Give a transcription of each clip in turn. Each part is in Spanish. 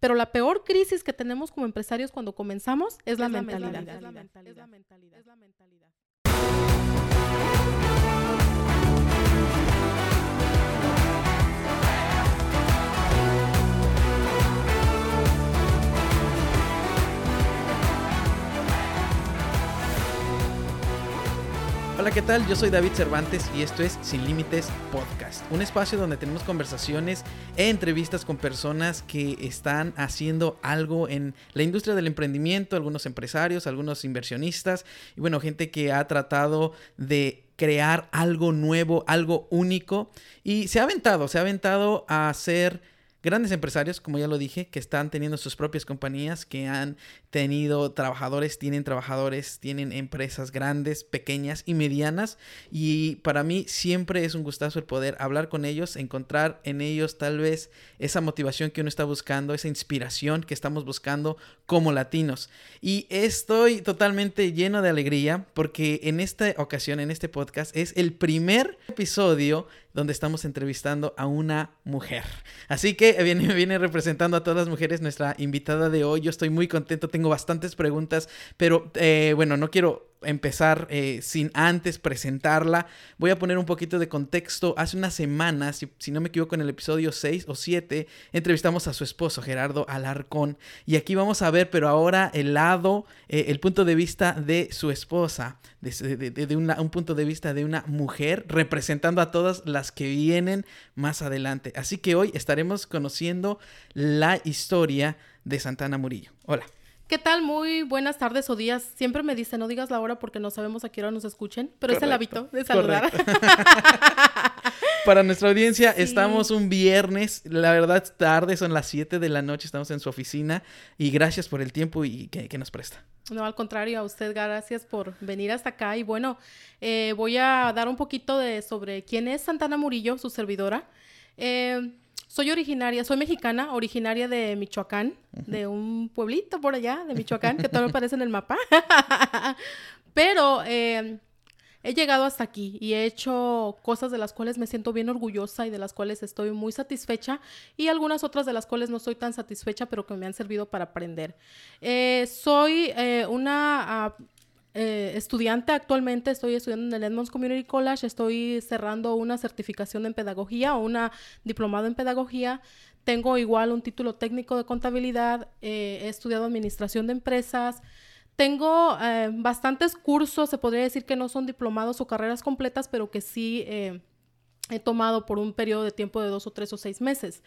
Pero la peor crisis que tenemos como empresarios cuando comenzamos es, la, mentalidad. Hola, ¿qué tal? Yo soy David Cervantes y esto es Sin Límites Podcast, un espacio donde tenemos conversaciones e entrevistas con personas que están haciendo algo en la industria del emprendimiento, algunos empresarios, algunos inversionistas y bueno, gente que ha tratado de crear algo nuevo, algo único y se ha aventado, se ha aventado a hacer grandes empresarios, como ya lo dije, que están teniendo sus propias compañías, que han tenido trabajadores, tienen trabajadores, tienen empresas grandes, pequeñas y medianas. Y para mí siempre es un gustazo el poder hablar con ellos, encontrar en ellos tal vez esa motivación que uno está buscando, esa inspiración que estamos buscando como latinos. Y estoy totalmente lleno de alegría porque en esta ocasión, en este podcast, es el primer episodio donde estamos entrevistando a una mujer. Así que viene, viene representando a todas las mujeres nuestra invitada de hoy. Yo estoy muy contento tengo bastantes preguntas, pero eh, bueno, no quiero empezar eh, sin antes presentarla. Voy a poner un poquito de contexto. Hace unas semanas, si, no me equivoco, en el episodio 6 o 7, entrevistamos a su esposo, Gerardo Alarcón. Y aquí vamos a ver, pero ahora el lado, eh, el punto de vista de su esposa, de, un punto de vista de una mujer, representando a todas las que vienen más adelante. Así que hoy estaremos conociendo la historia de Santana Murillo. Hola. ¿Qué tal? Muy buenas tardes o días. Siempre me dicen, no digas la hora porque no sabemos a qué hora nos escuchen, pero es el hábito de saludar. Para nuestra audiencia, estamos un viernes, la verdad tarde, son las 7 de la noche, estamos en su oficina y gracias por el tiempo y que, nos presta. No, al contrario, a usted gracias por venir hasta acá y bueno, eh, voy a dar un poquito de sobre quién es Santana Murillo, su servidora. Eh, soy originaria, soy mexicana, originaria de Michoacán, de un pueblito por allá de Michoacán, que todavía aparece en el mapa. Pero eh, he llegado hasta aquí y he hecho cosas de las cuales me siento bien orgullosa y de las cuales estoy muy satisfecha y algunas otras de las cuales no estoy tan satisfecha, pero que me han servido para aprender. Eh, soy eh, una... Ah, eh, estudiante actualmente, estoy estudiando en el Edmonds Community College, estoy cerrando una certificación en pedagogía o una diplomado en pedagogía. Tengo igual un título técnico de contabilidad, eh, he estudiado administración de empresas. Tengo eh, bastantes cursos, se podría decir que no son diplomados o carreras completas, pero que sí he tomado por un periodo de tiempo de dos o tres o seis meses.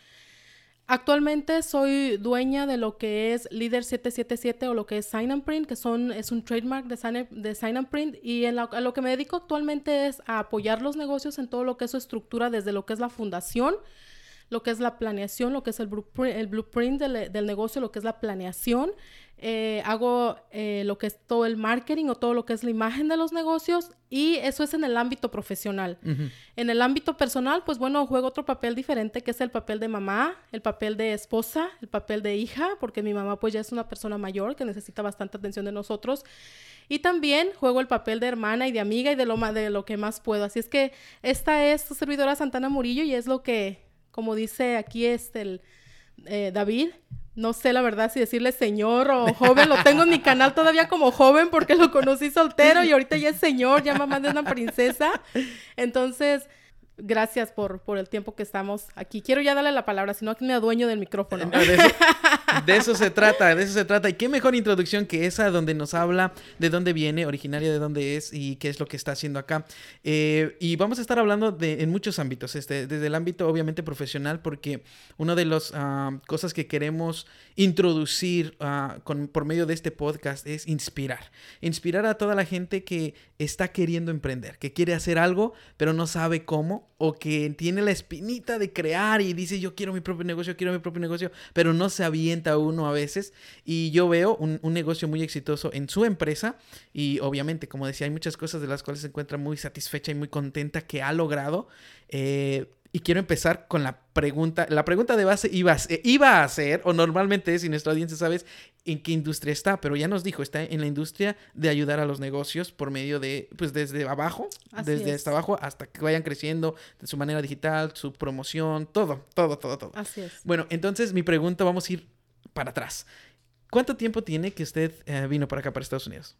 Actualmente soy dueña de lo que es Líder 777 o lo que es Sign and Print, que son, es un trademark de Sign, and Print. Y en a lo que me dedico actualmente es a apoyar los negocios en todo lo que es su estructura, desde lo que es la fundación, lo que es la planeación, lo que es el blueprint, el blueprint del, del negocio, lo que es la planeación, eh, hago eh, lo que es todo el marketing o todo lo que es la imagen de los negocios y eso es en el ámbito profesional. En el ámbito personal, pues bueno, juego otro papel diferente que es el papel de mamá, el papel de esposa, el papel de hija, porque mi mamá pues ya es una persona mayor que necesita bastante atención de nosotros. Y también juego el papel de hermana y de amiga y de lo, de lo que más puedo. Así es que esta es su servidora Santana Murillo y es lo que, como dice aquí este el, eh, David, no sé la verdad si decirle señor o joven, lo tengo en mi canal todavía como joven porque lo conocí soltero y ahorita ya es señor, ya mamá de una princesa. Entonces, gracias por, por el tiempo que estamos aquí. Quiero ya darle la palabra, si no me adueño del micrófono. De eso, se trata, de eso se trata. Y qué mejor introducción que esa donde nos habla de dónde viene, originaria de dónde es y qué es lo que está haciendo acá. Eh, y vamos a estar hablando de, en muchos ámbitos, este, desde el ámbito obviamente profesional, porque una de las ah, cosas que queremos introducir ah, con, por medio de este podcast es inspirar. Inspirar a toda la gente que está queriendo emprender, que quiere hacer algo, pero no sabe cómo o que tiene la espinita de crear y dice yo quiero mi propio negocio, quiero mi propio negocio, pero no se avienta uno a veces. Y yo veo un, negocio muy exitoso en su empresa y obviamente, como decía, hay muchas cosas de las cuales se encuentra muy satisfecha y muy contenta que ha logrado. Eh, y quiero empezar con la pregunta. La pregunta de base iba a, ser, iba a ser, o normalmente es, y nuestra audiencia sabes en qué industria está, pero ya nos dijo, está en la industria de ayudar a los negocios por medio de, pues desde abajo, desde hasta abajo hasta que vayan creciendo de su manera digital, su promoción, todo, todo, todo, todo. Así es. Bueno, entonces mi pregunta, vamos a ir para atrás. ¿Cuánto tiempo tiene que usted eh, vino para acá, para Estados Unidos?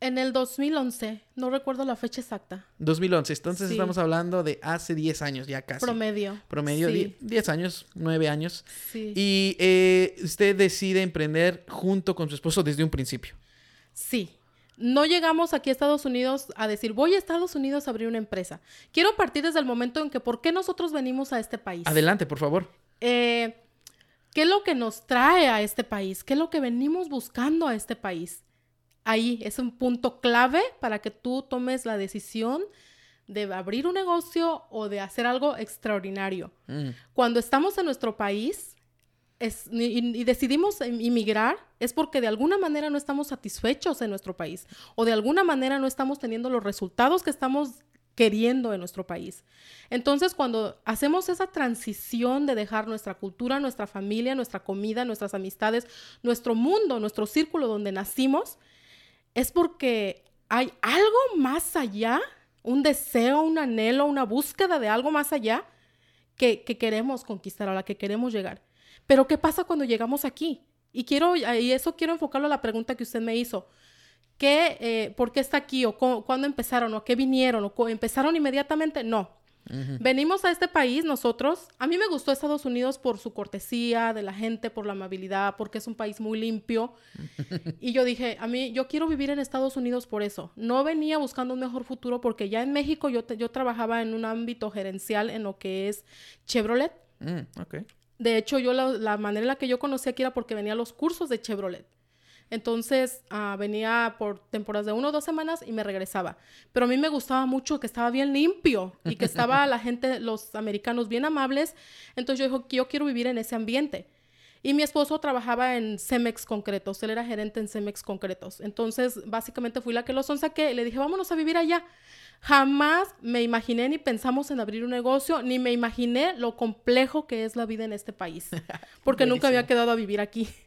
En el 2011, no recuerdo la fecha exacta. 2011, entonces Sí. estamos hablando de hace 10 años ya casi. Promedio. Promedio, Sí. die- 10 años, 9 años. Sí. Y eh, usted decide emprender junto con su esposo desde un principio. Sí. No llegamos aquí a Estados Unidos a decir, voy a Estados Unidos a abrir una empresa. Quiero partir desde el momento en que, ¿por qué nosotros venimos a este país? Adelante, por favor. Eh, ¿Qué es lo que nos trae a este país? ¿Qué es lo que venimos buscando a este país? Ahí es un punto clave para que tú tomes la decisión de abrir un negocio o de hacer algo extraordinario. Mm, Cuando estamos en nuestro país es- y, y decidimos em- inmigrar, es porque de alguna manera no estamos satisfechos en nuestro país o de alguna manera no estamos teniendo los resultados que estamos queriendo en nuestro país. Entonces, cuando hacemos esa transición de dejar nuestra cultura, nuestra familia, nuestra comida, nuestras amistades, nuestro mundo, nuestro círculo donde nacimos, es porque hay algo más allá, un deseo, un anhelo, una búsqueda de algo más allá que, que queremos conquistar, a la que queremos llegar. Pero ¿qué pasa cuando llegamos aquí? Y quiero, y eso quiero enfocarlo a la pregunta que usted me hizo. ¿Qué, eh, ¿Por qué está aquí? ¿O cómo- cuándo empezaron? ¿O qué vinieron? ¿O empezaron inmediatamente? No. Venimos a este país nosotros. A mí me gustó Estados Unidos por su cortesía de la gente, por la amabilidad, porque es un país muy limpio. y yo dije, a mí, yo quiero vivir en Estados Unidos por eso. No venía buscando un mejor futuro porque ya en México yo, te- yo trabajaba en un ámbito gerencial en lo que es Chevrolet. Mm. De hecho, yo la, la manera en la que yo conocí aquí era porque venía a los cursos de Chevrolet. Entonces, ah, venía por temporadas de uno o dos semanas y me regresaba. Pero a mí me gustaba mucho que estaba bien limpio y que estaba la gente, los americanos bien amables. Entonces yo dije, yo quiero vivir en ese ambiente. Y mi esposo trabajaba en Cemex Concretos, él era gerente en Cemex Concretos. Entonces, básicamente fui la que los saqué y le dije, vámonos a vivir allá. Jamás me imaginé ni pensamos en abrir un negocio, ni me imaginé lo complejo que es la vida en este país, porque nunca había quedado a vivir aquí.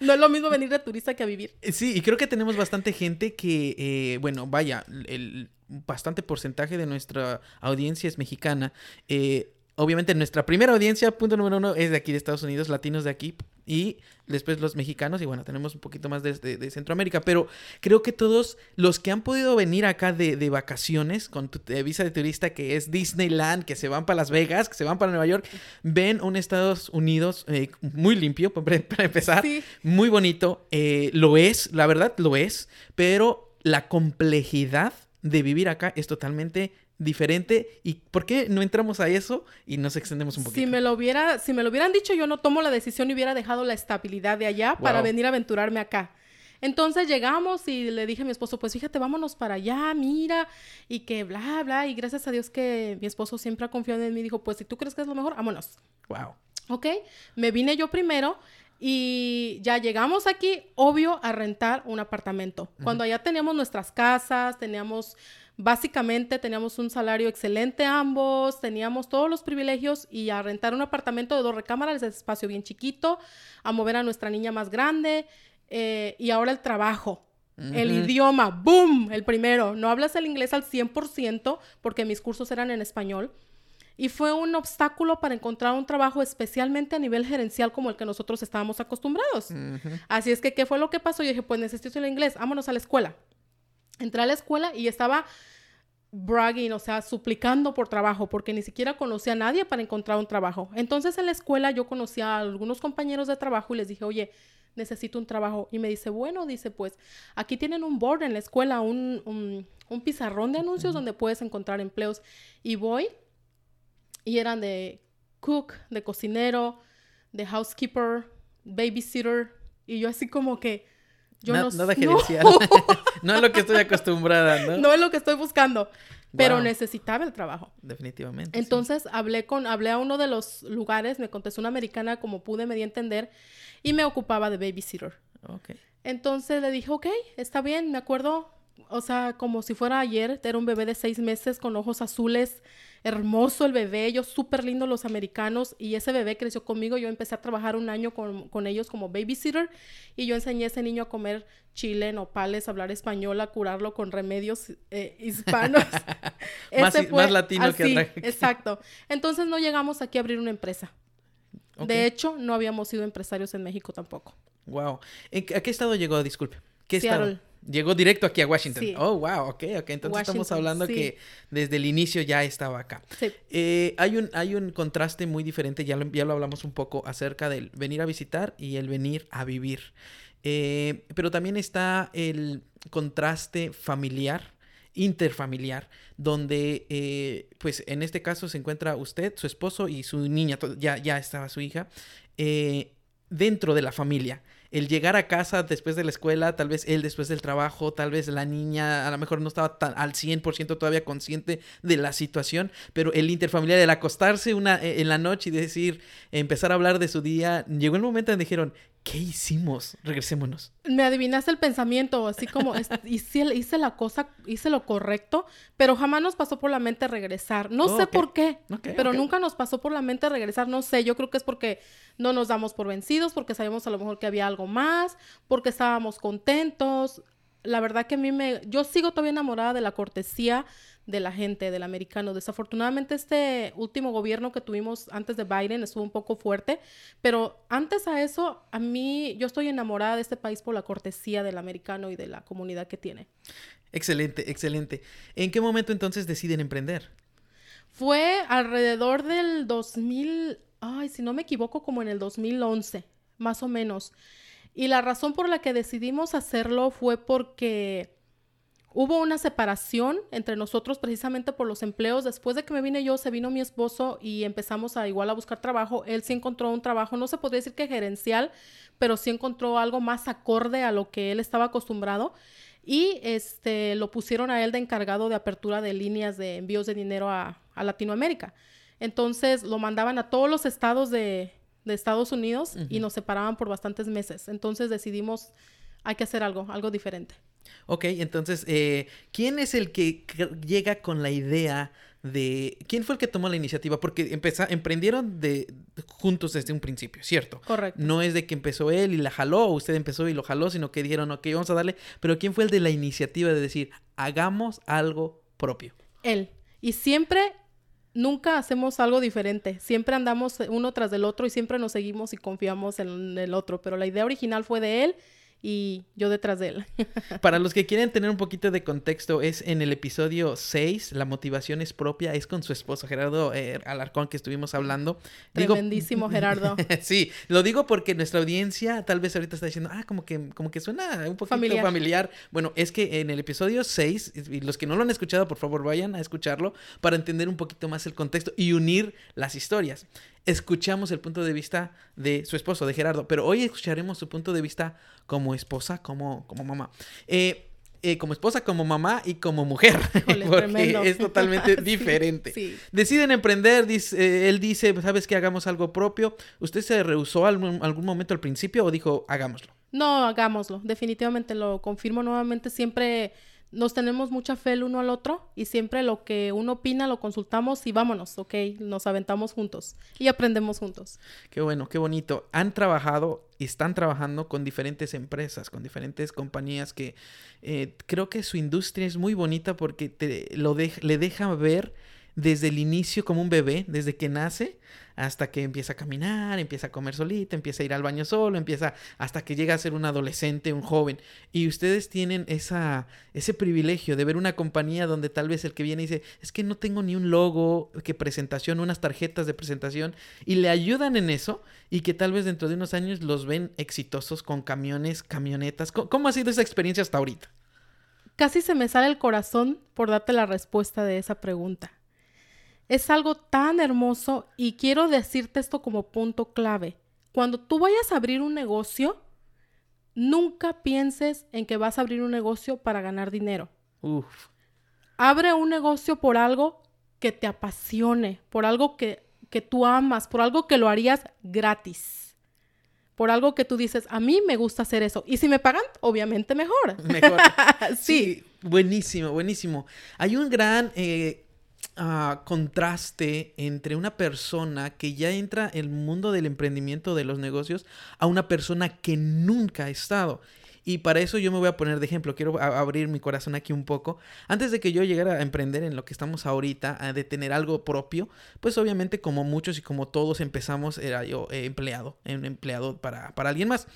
No es lo mismo venir de turista que a vivir. Eh, Sí, y creo que tenemos bastante gente que, eh, bueno, vaya, el bastante porcentaje de nuestra audiencia es mexicana. Eh, obviamente nuestra primera audiencia, punto número uno, es de aquí de Estados Unidos, latinos de aquí, y después los mexicanos, y bueno, tenemos un poquito más de, de- de Centroamérica, pero creo que todos los que han podido venir acá de, de vacaciones con tu visa de turista, que es Disneyland, que se van para Las Vegas, que se van para Nueva York, ven un Estados Unidos eh, muy limpio, para para empezar Sí. muy bonito. eh, lo es, la verdad lo es, pero la complejidad de vivir acá es totalmente diferente. ¿Y por qué no entramos a eso y nos extendemos un poquito? Si me lo hubiera, si me lo hubieran dicho, yo no tomo la decisión y hubiera dejado la estabilidad de allá para venir a aventurarme acá. Entonces llegamos y le dije a mi esposo, pues fíjate, vámonos para allá, mira, y que bla, bla, y gracias a Dios que mi esposo siempre ha confiado en mí, dijo, pues si tú crees que es lo mejor, vámonos. Wow. ¿Ok? Me vine yo primero y ya llegamos aquí, obvio, a rentar un apartamento. Cuando allá teníamos nuestras casas, teníamos, básicamente teníamos un salario excelente ambos, teníamos todos los privilegios y a rentar un apartamento de dos recámaras, de espacio bien chiquito, a mover a nuestra niña más grande eh, y ahora el trabajo. El idioma, boom, el primero. No hablas el inglés al 100% porque mis cursos eran en español. Y fue un obstáculo para encontrar un trabajo especialmente a nivel gerencial como el que nosotros estábamos acostumbrados. Así es que, ¿qué fue lo que pasó? Yo dije, pues necesito el inglés, vámonos a la escuela. Entré a la escuela y estaba bragging, o sea, suplicando por trabajo, porque ni siquiera conocía a nadie para encontrar un trabajo. Entonces en la escuela yo conocí a algunos compañeros de trabajo y les dije, oye, necesito un trabajo. Y me dice, bueno, dice, pues aquí tienen un board en la escuela, un, un, un pizarrón de anuncios donde puedes encontrar empleos. Y voy y eran de cook, de cocinero, de housekeeper, babysitter. Y yo así como que... Yo Na- no, nada no, gerencial. no es lo que estoy acostumbrada, ¿no? no es lo que estoy buscando, pero Wow. necesitaba el trabajo. Definitivamente. sí. Entonces hablé con, hablé a uno de los lugares, me contestó una americana como pude, me di a entender, y me ocupaba de babysitter. Ok. Entonces le dije, ok, está bien, me acuerdo, o sea, como si fuera ayer, era un bebé de seis meses con ojos azules, hermoso el bebé, ellos súper lindos los americanos, y ese bebé creció conmigo, yo empecé a trabajar un año con, con ellos como babysitter, y yo enseñé a ese niño a comer chile, nopales, a hablar español, a curarlo con remedios eh, hispanos. Más hi- más latino que así, otra- Exacto. Entonces no llegamos aquí a abrir una empresa. De hecho, no habíamos sido empresarios en México tampoco. Wow. ¿A qué estado llegó? Disculpe. ¿Qué estado? Llegó directo aquí a Washington. Oh, wow, ok, ok. Entonces estamos hablando que desde el inicio ya estaba acá. Sí. Eh, hay, un, hay un contraste muy diferente, ya lo, ya lo hablamos un poco acerca del venir a visitar y el venir a vivir. Eh, pero también está el contraste familiar interfamiliar, donde, eh, pues en este caso se encuentra usted, su esposo y su niña, ya, ya estaba su hija, dentro de la familia el llegar a casa después de la escuela, tal vez él después del trabajo, tal vez la niña a lo mejor no estaba tan al 100% todavía consciente de la situación, pero el interfamiliar, el acostarse una, eh, en la noche y decir, empezar a hablar de su día, llegó el momento en que dijeron, ¿qué hicimos? Regresémonos. Me adivinaste el pensamiento, así como hice, hice, la cosa, hice lo correcto, pero jamás nos pasó por la mente regresar. No sé por qué, pero nunca nos pasó por la mente regresar. No sé, yo creo que es porque no nos damos por vencidos, porque sabíamos a lo mejor que había algo más, porque estábamos contentos. La verdad que a mí me, yo sigo todavía enamorada de la cortesía de la gente, del americano. Desafortunadamente este último gobierno que tuvimos antes de Biden estuvo un poco fuerte, pero antes a eso, a mí, yo estoy enamorada de este país por la cortesía del americano y de la comunidad que tiene. Excelente, excelente. ¿En qué momento entonces deciden emprender? Fue alrededor del 2000, ay, si no me equivoco, como en el 2011, más o menos. Y la razón por la que decidimos hacerlo fue porque Hubo una separación entre nosotros precisamente por los empleos. Después de que me vine yo, se vino mi esposo y empezamos a igual a buscar trabajo. Él sí encontró un trabajo, no se podría decir que gerencial, pero sí encontró algo más acorde a lo que él estaba acostumbrado. Y este lo pusieron a él de encargado de apertura de líneas de envíos de dinero a, Latinoamérica. Entonces lo mandaban a todos los estados de, Estados Unidos y nos separaban por bastantes meses. Entonces decidimos, hay que hacer algo, algo diferente. Ok, entonces, eh, ¿quién es el que llega con la idea de... ¿Quién fue el que tomó la iniciativa? Porque empezó, emprendieron de, juntos desde un principio, ¿cierto? Correcto. No es de que empezó él y la jaló, o usted empezó y lo jaló, sino que dijeron, ok, vamos a darle... Pero ¿quién fue el de la iniciativa de decir, hagamos algo propio? Él. Y siempre nunca hacemos algo diferente. Siempre andamos uno tras del otro y siempre nos seguimos y confiamos en el otro. Pero la idea original fue de él y yo detrás de él. Para los que quieren tener un poquito de contexto, es en el episodio 6, la motivación es propia, es con su esposo Gerardo eh, Alarcón que estuvimos hablando. Tremendísimo Gerardo. sí, lo digo porque nuestra audiencia tal vez ahorita está diciendo, ah, como que, como que suena un poquito familiar. familiar. Bueno, es que en el episodio 6, y los que no lo han escuchado, por favor vayan a escucharlo para entender un poquito más el contexto y unir las historias escuchamos el punto de vista de su esposo, de Gerardo, pero hoy escucharemos su punto de vista como esposa, como, como mamá. Eh, eh, como esposa, como mamá y como mujer, porque es totalmente diferente. Deciden emprender, dice, él dice, ¿sabes que hagamos algo propio? ¿Usted se rehusó algún, algún momento al principio o dijo, hagámoslo? No, hagámoslo, definitivamente lo confirmo nuevamente, siempre nos tenemos mucha fe el uno al otro y siempre lo que uno opina lo consultamos y vámonos, ok, nos aventamos juntos y aprendemos juntos. Qué bueno, qué bonito. Han trabajado y están trabajando con diferentes empresas, con diferentes compañías que eh, creo que su industria es muy bonita porque te, lo le deja ver desde el inicio como un bebé, desde que nace hasta que empieza a caminar, empieza a comer solito, empieza a ir al baño solo, empieza hasta que llega a ser un adolescente, un joven. Y ustedes tienen esa, ese privilegio de ver una compañía donde tal vez el que viene dice, es que no tengo ni un logo, que presentación, unas tarjetas de presentación, y le ayudan en eso y que tal vez dentro de unos años los ven exitosos con camiones, camionetas. cómo ha sido esa experiencia hasta ahorita? Casi se me sale el corazón por darte la respuesta de esa pregunta. Es algo tan hermoso y quiero decirte esto como punto clave. Cuando tú vayas a abrir un negocio, nunca pienses en que vas a abrir un negocio para ganar dinero. Abre un negocio por algo que te apasione, por algo que, que tú amas, por algo que lo harías gratis por algo que tú dices, a mí me gusta hacer eso. Y si me pagan, obviamente mejor. Mejor. sí. Buenísimo, buenísimo. Hay un gran eh, contraste entre una persona que ya entra en el mundo del emprendimiento de los negocios a una persona que nunca ha estado. Y para eso yo me voy a poner de ejemplo. Quiero abrir mi corazón aquí un poco. Antes de que yo llegara a emprender en lo que estamos ahorita, de tener algo propio, pues obviamente como muchos y como todos empezamos, era yo eh, empleado, un empleado para, para alguien más.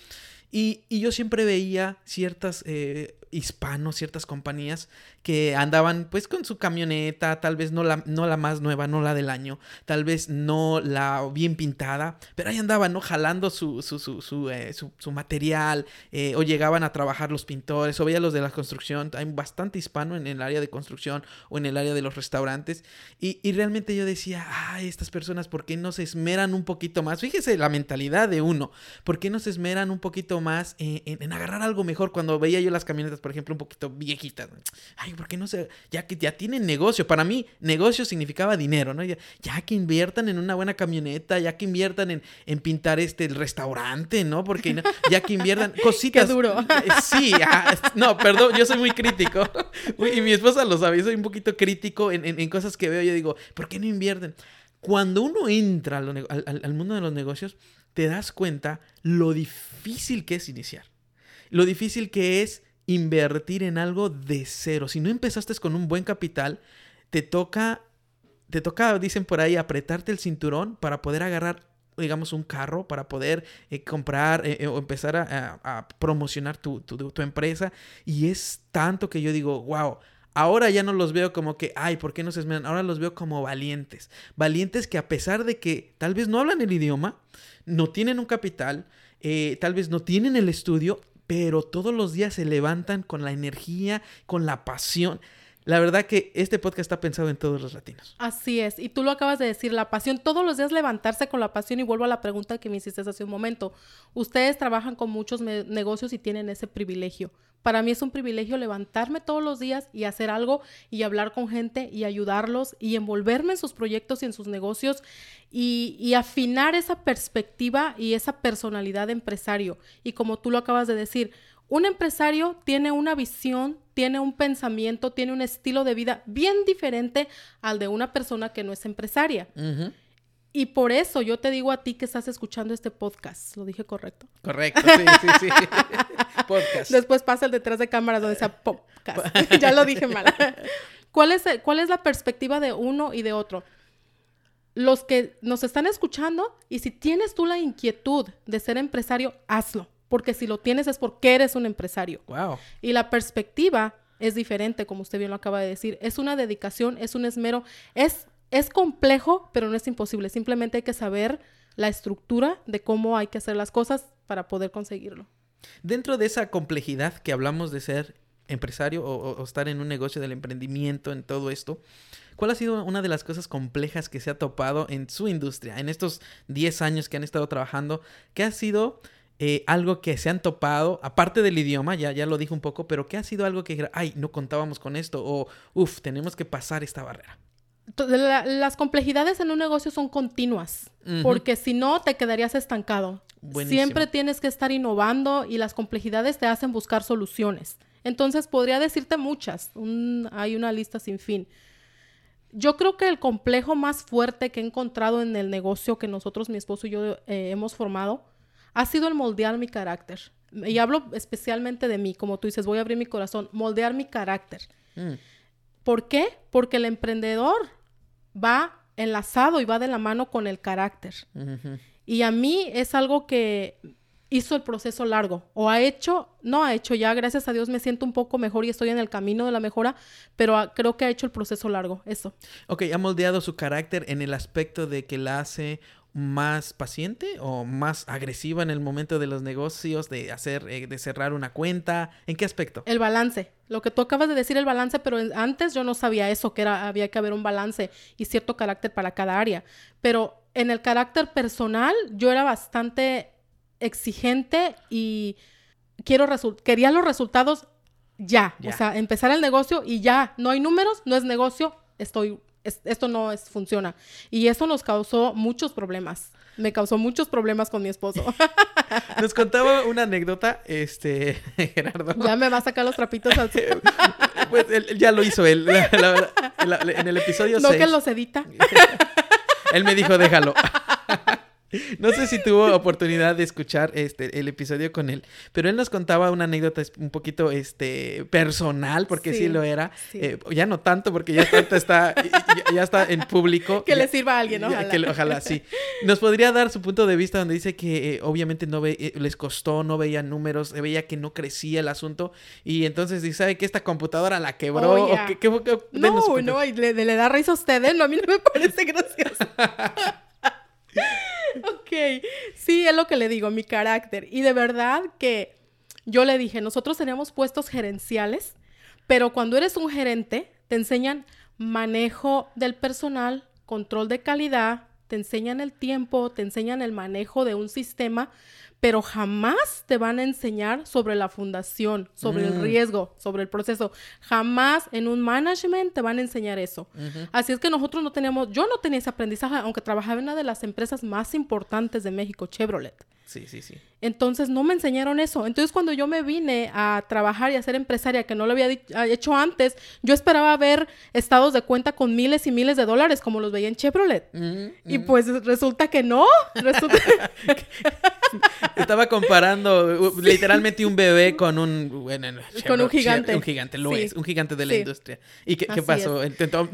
Y, y, yo siempre veía ciertas eh, hispanos, ciertas compañías que andaban pues con su camioneta, tal vez no la, no la más nueva, no la del año, tal vez no la bien pintada, pero ahí andaban, ¿no? Jalando su, su, su, su, eh, material, eh, o llegaban a trabajar los pintores, o veía los de la construcción, hay bastante hispano en, el área de construcción o en el área de los restaurantes, y, y realmente yo decía, ay, estas personas, ¿por qué no se esmeran un poquito más? Fíjese la mentalidad de uno, ¿por qué no se esmeran un poquito más en agarrar algo mejor cuando veía yo las camionetas, por ejemplo, un poquito viejitas? Ay, ¿por qué no se...? Ya que ya tienen negocio. Para mí, negocio significaba dinero, ¿no? Ya, que inviertan en una buena camioneta, ya que inviertan en, en pintar este el restaurante, ¿no? Porque ya que inviertan cositas... Qué duro. Eh, sí, no, perdón, yo soy muy crítico. Y mi esposa lo sabe, soy un poquito crítico en, en, cosas que veo. Yo digo, ¿por qué no invierten? Cuando uno entra al, al mundo de los negocios, te das cuenta lo difícil que es iniciar. Lo difícil que es invertir en algo de cero. Si no empezaste con un buen capital, te toca, te toca, dicen por ahí, apretarte el cinturón para poder agarrar digamos, un carro para poder eh, comprar eh, eh, o empezar a, promocionar tu, tu, empresa. Y es tanto que yo digo, wow, ahora ya no los veo como que, ay, ¿por qué no se esmeran? Ahora los veo como valientes. Valientes que a pesar de que tal vez no hablan el idioma, no tienen un capital, tal vez no tienen el estudio, pero todos los días se levantan con la energía, con la pasión. La verdad que este podcast está pensado en todos los latinos. Así es, y tú lo acabas de decir, la pasión, todos los días levantarse con la pasión y vuelvo a la pregunta que me hiciste hace un momento. Ustedes trabajan con muchos negocios y tienen ese privilegio. Para mí es un privilegio levantarme todos los días y hacer algo y hablar con gente y ayudarlos y envolverme en sus proyectos y en sus negocios y, afinar esa perspectiva y esa personalidad de empresario. Y como tú lo acabas de decir, un empresario tiene una visión, tiene un pensamiento, tiene un estilo de vida bien diferente al de una persona que no es empresaria. Y por eso yo te digo a ti que estás escuchando este podcast. ¿Lo dije correcto? Correcto, sí, sí, sí. podcast. Después pasa el detrás de cámara donde sea podcast. ya lo dije mal. ¿Cuál es, ¿Cuál es la perspectiva de uno y de otro? Los que nos están escuchando y si tienes tú la inquietud de ser empresario, hazlo porque si lo tienes es porque eres un empresario. Wow. Y la perspectiva es diferente, como usted bien lo acaba de decir. Es una dedicación, es un esmero, es, es complejo, pero no es imposible. Simplemente hay que saber la estructura de cómo hay que hacer las cosas para poder conseguirlo. Dentro de esa complejidad que hablamos de ser empresario o, estar en un negocio del emprendimiento, en todo esto, ¿cuál ha sido una de las cosas complejas que se ha topado en su industria, en estos 10 años que han estado trabajando? ¿Qué ha sido eh, algo que se han topado, aparte del idioma, ya, ya lo dije un poco, pero que ha sido algo que, ay, no contábamos con esto, o, uff, tenemos que pasar esta barrera? las complejidades en un negocio son continuas, porque si no te quedarías estancado. Siempre tienes que estar innovando y las complejidades te hacen buscar soluciones. Entonces podría decirte muchas, hay una lista sin fin. Yo creo que el complejo más fuerte que he encontrado en el negocio que nosotros, mi esposo y yo, eh, hemos formado ha sido el moldear mi carácter. Y hablo especialmente de mí, como tú dices, voy a abrir mi corazón, moldear mi carácter. Mm. ¿Por qué? Porque el emprendedor va enlazado y va de la mano con el carácter. Y a mí es algo que hizo el proceso largo o ha hecho, no ha hecho ya, gracias a Dios me siento un poco mejor y estoy en el camino de la mejora, pero creo que ha hecho el proceso largo, eso. Ok, ha moldeado su carácter en el aspecto de que la hace más paciente o más agresiva en el momento de los negocios, de hacer, eh, de cerrar una cuenta? ¿En qué aspecto? El balance. Lo que tú acabas de decir, el balance, pero antes yo no sabía eso, que era, había que haber un balance y cierto carácter para cada área. Pero en el carácter personal, yo era bastante exigente y quiero quería los resultados ya. ya. O sea, empezar el negocio y ya. No hay números, no es negocio, estoy esto no es, funciona. Y eso nos causó muchos problemas. Me causó muchos problemas con mi esposo. Nos contaba una anécdota, este, Gerardo. Ya me va a sacar los trapitos al Pues él, ya lo hizo él. en el episodio No que los edita. él me dijo, déjalo. No sé si tuvo oportunidad de escuchar este el episodio con él, pero él nos contaba una anécdota un poquito este personal, porque sí, lo era. Eh, ya no tanto, porque ya está, ya, está en público. Que le sirva a alguien, ojalá. ojalá, sí. Nos podría dar su punto de vista donde dice que eh, obviamente no ve, eh, les costó, no veía números, veía que no crecía el asunto, y entonces dice, ¿sabe que esta computadora la quebró? Oh, no, no, le, le, da risa a ustedes, no, a mí no me parece gracioso. Sí, es lo que le digo, mi carácter. Y de verdad que yo le dije, nosotros teníamos puestos gerenciales, pero cuando eres un gerente, te enseñan manejo del personal, control de calidad, te enseñan el tiempo, te enseñan el manejo de un sistema pero jamás te van a enseñar sobre la fundación, sobre el mm. riesgo, sobre el proceso. Jamás en un management te van a enseñar eso. Así es que nosotros no teníamos, yo no tenía ese aprendizaje, aunque trabajaba en una de las empresas más importantes de México, Chevrolet. Sí, sí, sí. Entonces no me enseñaron eso. Entonces cuando yo me vine a trabajar y a ser empresaria, que no lo había hecho antes, yo esperaba ver estados de cuenta con miles y miles de dólares como los veía en Chevrolet. Y pues resulta que no. Estaba comparando literalmente un bebé con un... con un gigante. Un gigante, lo es. Un gigante de la industria. ¿Y qué, pasó?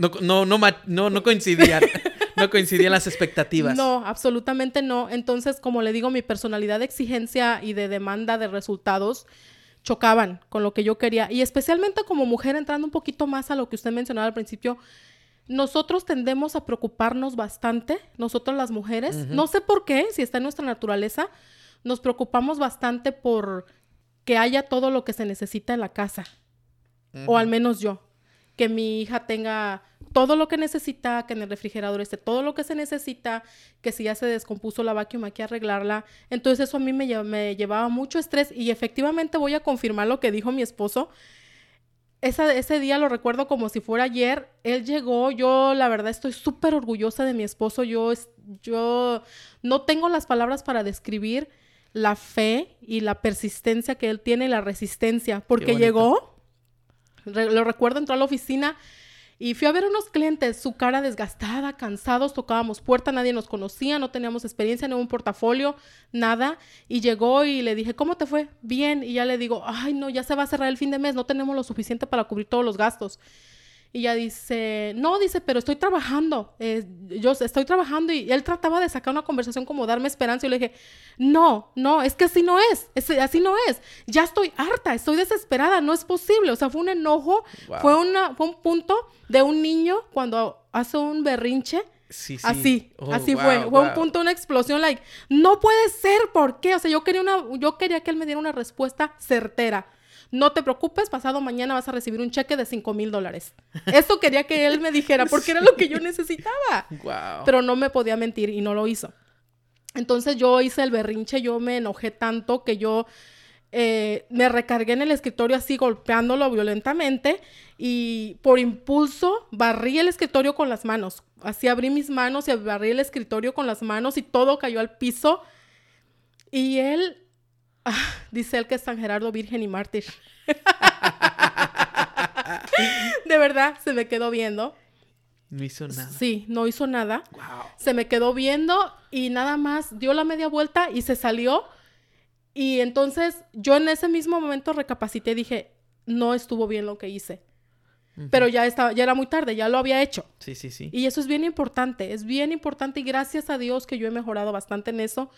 No, no, no, no, no coincidían. No coincidían las expectativas. No, absolutamente no. Entonces, como le digo, mi personalidad de exigencia y de demanda de resultados chocaban con lo que yo quería. Y especialmente como mujer, entrando un poquito más a lo que usted mencionaba al principio, nosotros tendemos a preocuparnos bastante, nosotros las mujeres. No sé por qué, si está en nuestra naturaleza, nos preocupamos bastante por que haya todo lo que se necesita en la casa. O al menos yo que mi hija tenga todo lo que necesita, que en el refrigerador esté todo lo que se necesita, que si ya se descompuso la vacuum hay que arreglarla. Entonces eso a mí me, me llevaba mucho estrés y efectivamente voy a confirmar lo que dijo mi esposo. ese día lo recuerdo como si fuera ayer. Él llegó, yo la verdad estoy súper orgullosa de mi esposo. Yo, yo no tengo las palabras para describir la fe y la persistencia que él tiene la resistencia, porque llegó lo recuerdo, entró a la oficina y fui a ver a unos clientes, su cara desgastada, cansados, tocábamos puerta, nadie nos conocía, no teníamos experiencia, un portafolio, nada. Y llegó y le dije, ¿cómo te fue? Bien. Y ya le digo, ay, no, ya se va a cerrar el fin de mes, no tenemos lo suficiente para cubrir todos los gastos. Y ella dice, no, dice, pero estoy trabajando. Eh, yo estoy trabajando y él trataba de sacar una conversación como darme esperanza. Y le dije, no, no, es que así no es, así no es. Ya estoy harta, estoy desesperada, no es posible. O sea, fue un enojo, fue, una, fue un punto de un niño cuando hace un berrinche. Sí, sí. Así, oh, así fue. Fue un punto, una explosión, like, no puede ser, ¿por qué? O sea, yo quería una, yo quería que él me diera una respuesta certera no te preocupes, pasado mañana vas a recibir un cheque de 5 mil dólares. Eso quería que él me dijera porque era lo que yo necesitaba. Pero no me podía mentir y no lo hizo. Entonces yo hice el berrinche, yo me enojé tanto que yo eh, me recargué en el escritorio así golpeándolo violentamente y por impulso barrí el escritorio con las manos. Así abrí mis manos y barrí el escritorio con las manos y todo cayó al piso. Y él Ah, dice él que es San Gerardo Virgen y Mártir. de verdad, se me quedó viendo. No hizo nada. Sí, no hizo nada. Se me quedó viendo y nada más dio la media vuelta y se salió. Y entonces yo en ese mismo momento recapacité y dije, no estuvo bien lo que hice. Pero ya estaba, ya era muy tarde, ya lo había hecho. Sí, sí, sí. Y eso es bien importante, es bien importante y gracias a Dios que yo he mejorado bastante en eso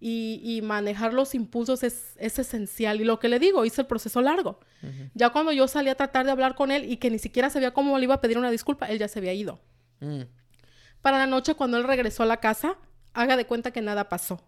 y, manejar los impulsos es, esencial. Y lo que le digo, hice el proceso largo. Ya cuando yo salí a tratar de hablar con él y que ni siquiera sabía cómo le iba a pedir una disculpa, él ya se había ido. Mm. Para la noche, cuando él regresó a la casa, haga de cuenta que nada pasó.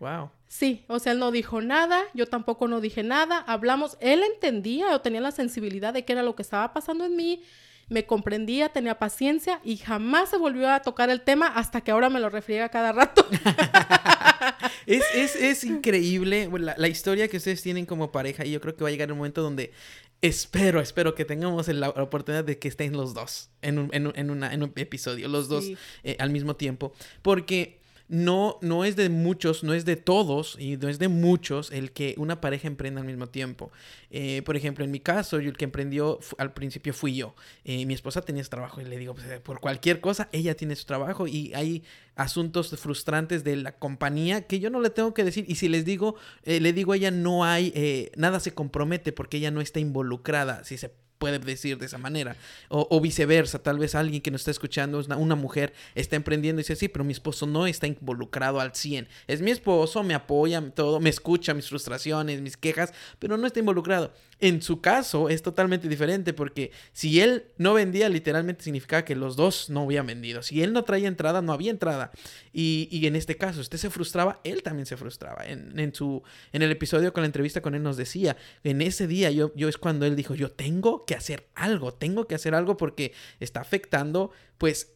Wow. Sí, o sea, él no dijo nada, yo tampoco no dije nada, hablamos, él entendía o tenía la sensibilidad de qué era lo que estaba pasando en mí, me comprendía, tenía paciencia y jamás se volvió a tocar el tema hasta que ahora me lo refriega cada rato. es, increíble la, historia que ustedes tienen como pareja y yo creo que va a llegar un momento donde espero, espero que tengamos la, oportunidad de que estén los dos en un, en un, episodio, los dos eh, al mismo tiempo. Porque no, no es de muchos, no es de todos y no es de muchos el que una pareja emprenda al mismo tiempo. Eh, por ejemplo, en mi caso, yo el que emprendió al principio fui yo. Eh, mi esposa tenía su trabajo y le digo, pues, por cualquier cosa, ella tiene su trabajo y hay asuntos frustrantes de la compañía que yo no le tengo que decir. Y si les digo, eh, le digo a ella, no hay, nada se compromete porque ella no está involucrada, si se puede decir de esa manera. O, viceversa, tal vez alguien que nos está escuchando, una, una, mujer, está emprendiendo y dice, sí, pero mi esposo no está involucrado al 100. Es mi esposo, me apoya, todo, me escucha mis frustraciones, mis quejas, pero no está involucrado. En su caso es totalmente diferente porque si él no vendía, literalmente significaba que los dos no habían vendido. Si él no traía entrada, no había entrada. Y, y en este caso, usted se frustraba, él también se frustraba. En, en, su, en el episodio con la entrevista con él nos decía, en ese día yo, yo es cuando él dijo, yo tengo que hacer algo, tengo que hacer algo porque está afectando pues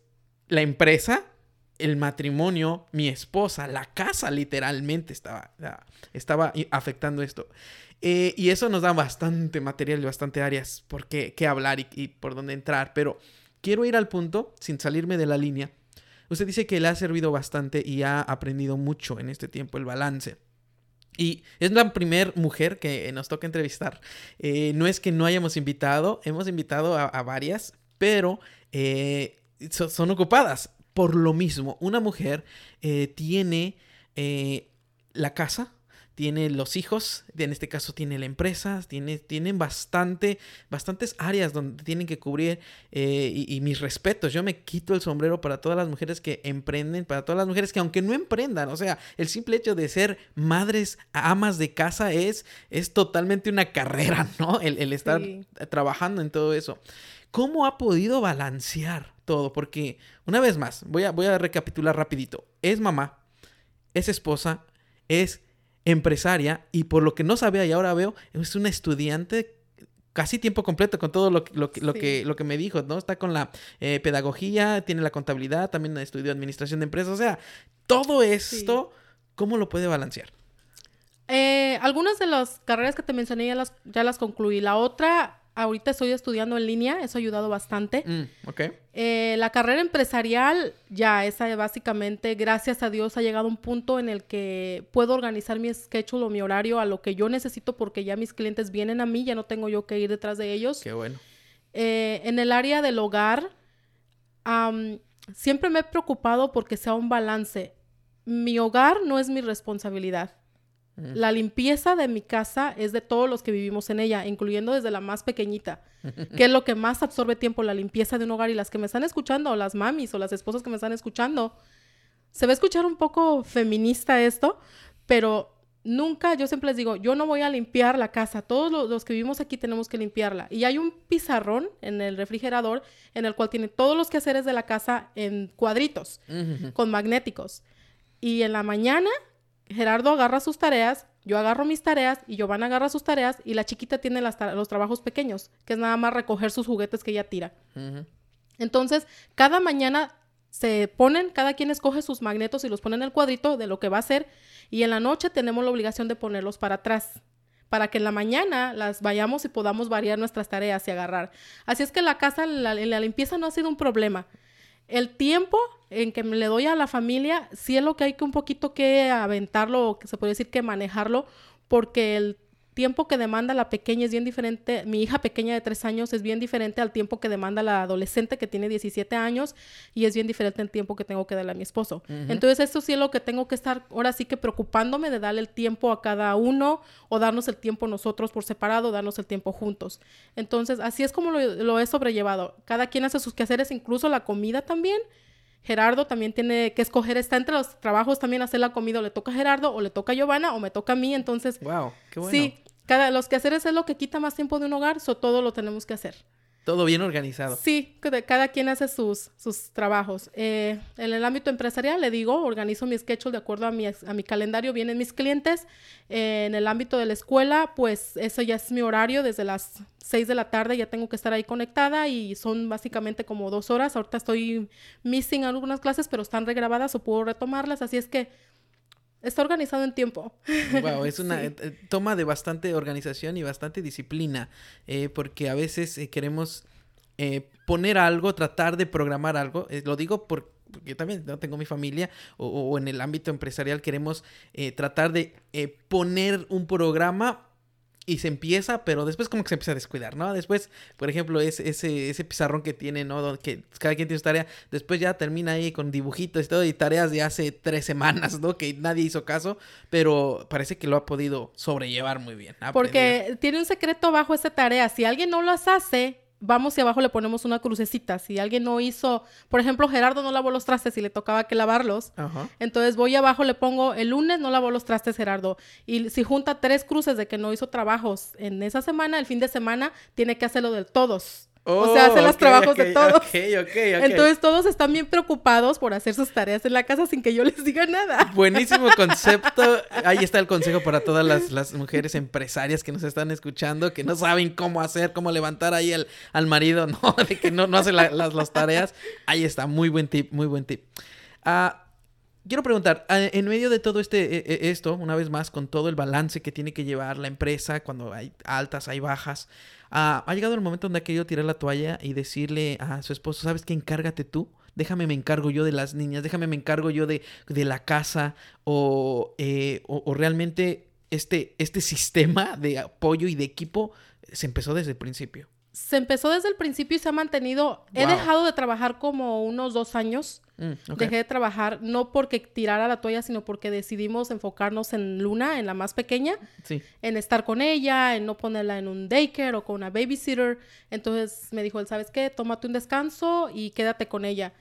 la empresa, el matrimonio, mi esposa, la casa literalmente estaba, estaba afectando esto. Eh, y eso nos da bastante material y bastante áreas por qué, hablar y, por dónde entrar. Pero quiero ir al punto, sin salirme de la línea. Usted dice que le ha servido bastante y ha aprendido mucho en este tiempo el balance. Y es la primera mujer que nos toca entrevistar. Eh, no es que no hayamos invitado, hemos invitado a, varias, pero eh, son ocupadas. Por lo mismo, una mujer tiene la casa, tiene los hijos, en este caso tiene la empresa, tiene, tienen bastante, bastantes áreas donde tienen que cubrir eh, y, mis respetos, yo me quito el sombrero para todas las mujeres que emprenden, para todas las mujeres que aunque no emprendan, o sea, el simple hecho de ser madres, amas de casa es, es totalmente una carrera, ¿no? El, estar trabajando en todo eso. ¿Cómo ha podido balancear todo? Porque, una vez más, voy a, voy a recapitular rapidito. Es mamá, es esposa, es empresaria y por lo que no sabía y ahora veo, es una estudiante casi tiempo completo con todo lo, lo, lo que, lo que me dijo, ¿no? Está con la eh, pedagogía, tiene la contabilidad, también estudió administración de empresas, o sea, todo esto, ¿cómo lo puede balancear? Eh, algunas de las carreras que te mencioné ya las, ya las concluí. La otra ahorita estoy estudiando en línea, eso ha ayudado bastante. Mm, eh, la carrera empresarial, ya, esa básicamente, gracias a Dios, ha llegado a un punto en el que puedo organizar mi schedule o mi horario a lo que yo necesito porque ya mis clientes vienen a mí, ya no tengo yo que ir detrás de ellos. Qué bueno. Eh, en el área del hogar, siempre me he preocupado porque sea un balance. Mi hogar no es mi responsabilidad. La limpieza de mi casa es de todos los que vivimos en ella, incluyendo desde la más pequeñita, que es lo que más absorbe tiempo, la limpieza de un hogar. Y las que me están escuchando, o las mamis, o las esposas que me están escuchando, se va a escuchar un poco feminista esto, pero nunca, yo siempre les digo, yo no voy a limpiar la casa, todos los, que vivimos aquí tenemos que limpiarla. Y hay un pizarrón en el refrigerador en el cual tiene todos los quehaceres de la casa en cuadritos, con magnéticos. Y en la mañana Gerardo agarra sus tareas, yo agarro mis tareas y Giovanna agarra sus tareas y la chiquita tiene los trabajos pequeños, que es nada más recoger sus juguetes que ella tira. Entonces, cada mañana se ponen, cada quien escoge sus magnetos y los pone en el cuadrito de lo que va a hacer y en la noche tenemos la obligación de ponerlos para atrás para que en la mañana las vayamos y podamos variar nuestras tareas y agarrar. Así es que la casa, la limpieza no ha sido un problema. El tiempo en que le doy a la familia, sí es lo que hay que un poquito que aventarlo, o que se puede decir que manejarlo, porque el tiempo que demanda la pequeña es bien diferente, mi hija pequeña de tres años es bien diferente al tiempo que demanda la adolescente que tiene 17 años y es bien diferente el tiempo que tengo que darle a mi esposo. Entonces, esto sí es lo que tengo que estar ahora sí que preocupándome de darle el tiempo a cada uno o darnos el tiempo nosotros por separado, darnos el tiempo juntos. Entonces, así es como lo, lo he sobrellevado. Cada quien hace sus quehaceres, incluso la comida también. Gerardo también tiene que escoger, está entre los trabajos también hacer la comida, o le toca a Gerardo, o le toca a Giovanna, o me toca a mí, entonces... Wow, qué bueno. Sí, cada, los quehaceres es lo que quita más tiempo de un hogar, so todo lo tenemos que hacer. Todo bien organizado. Sí, cada quien hace sus, sus trabajos. Eh, en el ámbito empresarial, le digo, organizo mi schedule de acuerdo a mi, a mi calendario, vienen mis clientes. Eh, en el ámbito de la escuela, pues eso ya es mi horario, desde las 6 de la tarde ya tengo que estar ahí conectada y son básicamente como dos horas. Ahorita estoy missing algunas clases, pero están regrabadas o puedo retomarlas, así es que Está organizado en tiempo. Wow, es una eh, eh, toma de bastante organización y bastante disciplina, eh, porque a veces queremos poner algo, tratar de programar algo. lo digo por porque también ¿no? tengo mi familia, o, en el ámbito empresarial queremos eh, tratar de eh, poner un programa y se empieza, pero después como que se empieza a descuidar, ¿no? Después, por ejemplo, ese, ese, ese pizarrón que tiene, ¿no? Que cada quien tiene su tarea, después ya termina ahí con dibujitos y todo, y tareas de hace tres semanas, ¿no? Que nadie hizo caso, pero parece que lo ha podido sobrellevar muy bien. Porque tiene un secreto bajo esa tarea, si alguien no las hace, vamos y abajo le ponemos una crucecita. Si alguien no hizo, por ejemplo, Gerardo no lavó los trastes y le tocaba que lavarlos, entonces voy abajo le pongo el lunes no lavó los trastes Gerardo. Y si junta tres cruces de que no hizo trabajos en esa semana, el fin de semana tiene que hacerlo de todos o sea, hace los trabajos de todos. Entonces todos están bien preocupados por hacer sus tareas en la casa sin que yo les diga nada. Buenísimo concepto. Ahí está el consejo para todas las, mujeres empresarias que nos están escuchando, que no saben cómo hacer, cómo levantar ahí al, al marido, ¿no? De que no, no hace las, las, tareas. Ahí está, muy buen tip, muy buen tip. Ah, quiero preguntar, en medio de todo este, e, e, esto, una vez más, con todo el balance que tiene que llevar la empresa, cuando hay altas, hay bajas, Ah, ha llegado el momento donde ha querido tirar la toalla y decirle a su esposo, ¿sabes qué? Encárgate tú. Déjame me encargo yo de las niñas, déjame me encargo yo de, de la casa o, eh, o, realmente este, este sistema de apoyo y de equipo se empezó desde el principio. Se empezó desde el principio y se ha mantenido. He dejado de trabajar como unos dos años Mm, Dejé de trabajar no porque tirara la toalla, sino porque decidimos enfocarnos en Luna, en la más pequeña, en estar con ella, en no ponerla en un daycare o con una babysitter. Entonces me dijo él, ¿sabes qué? Tómate un descanso y quédate con ella.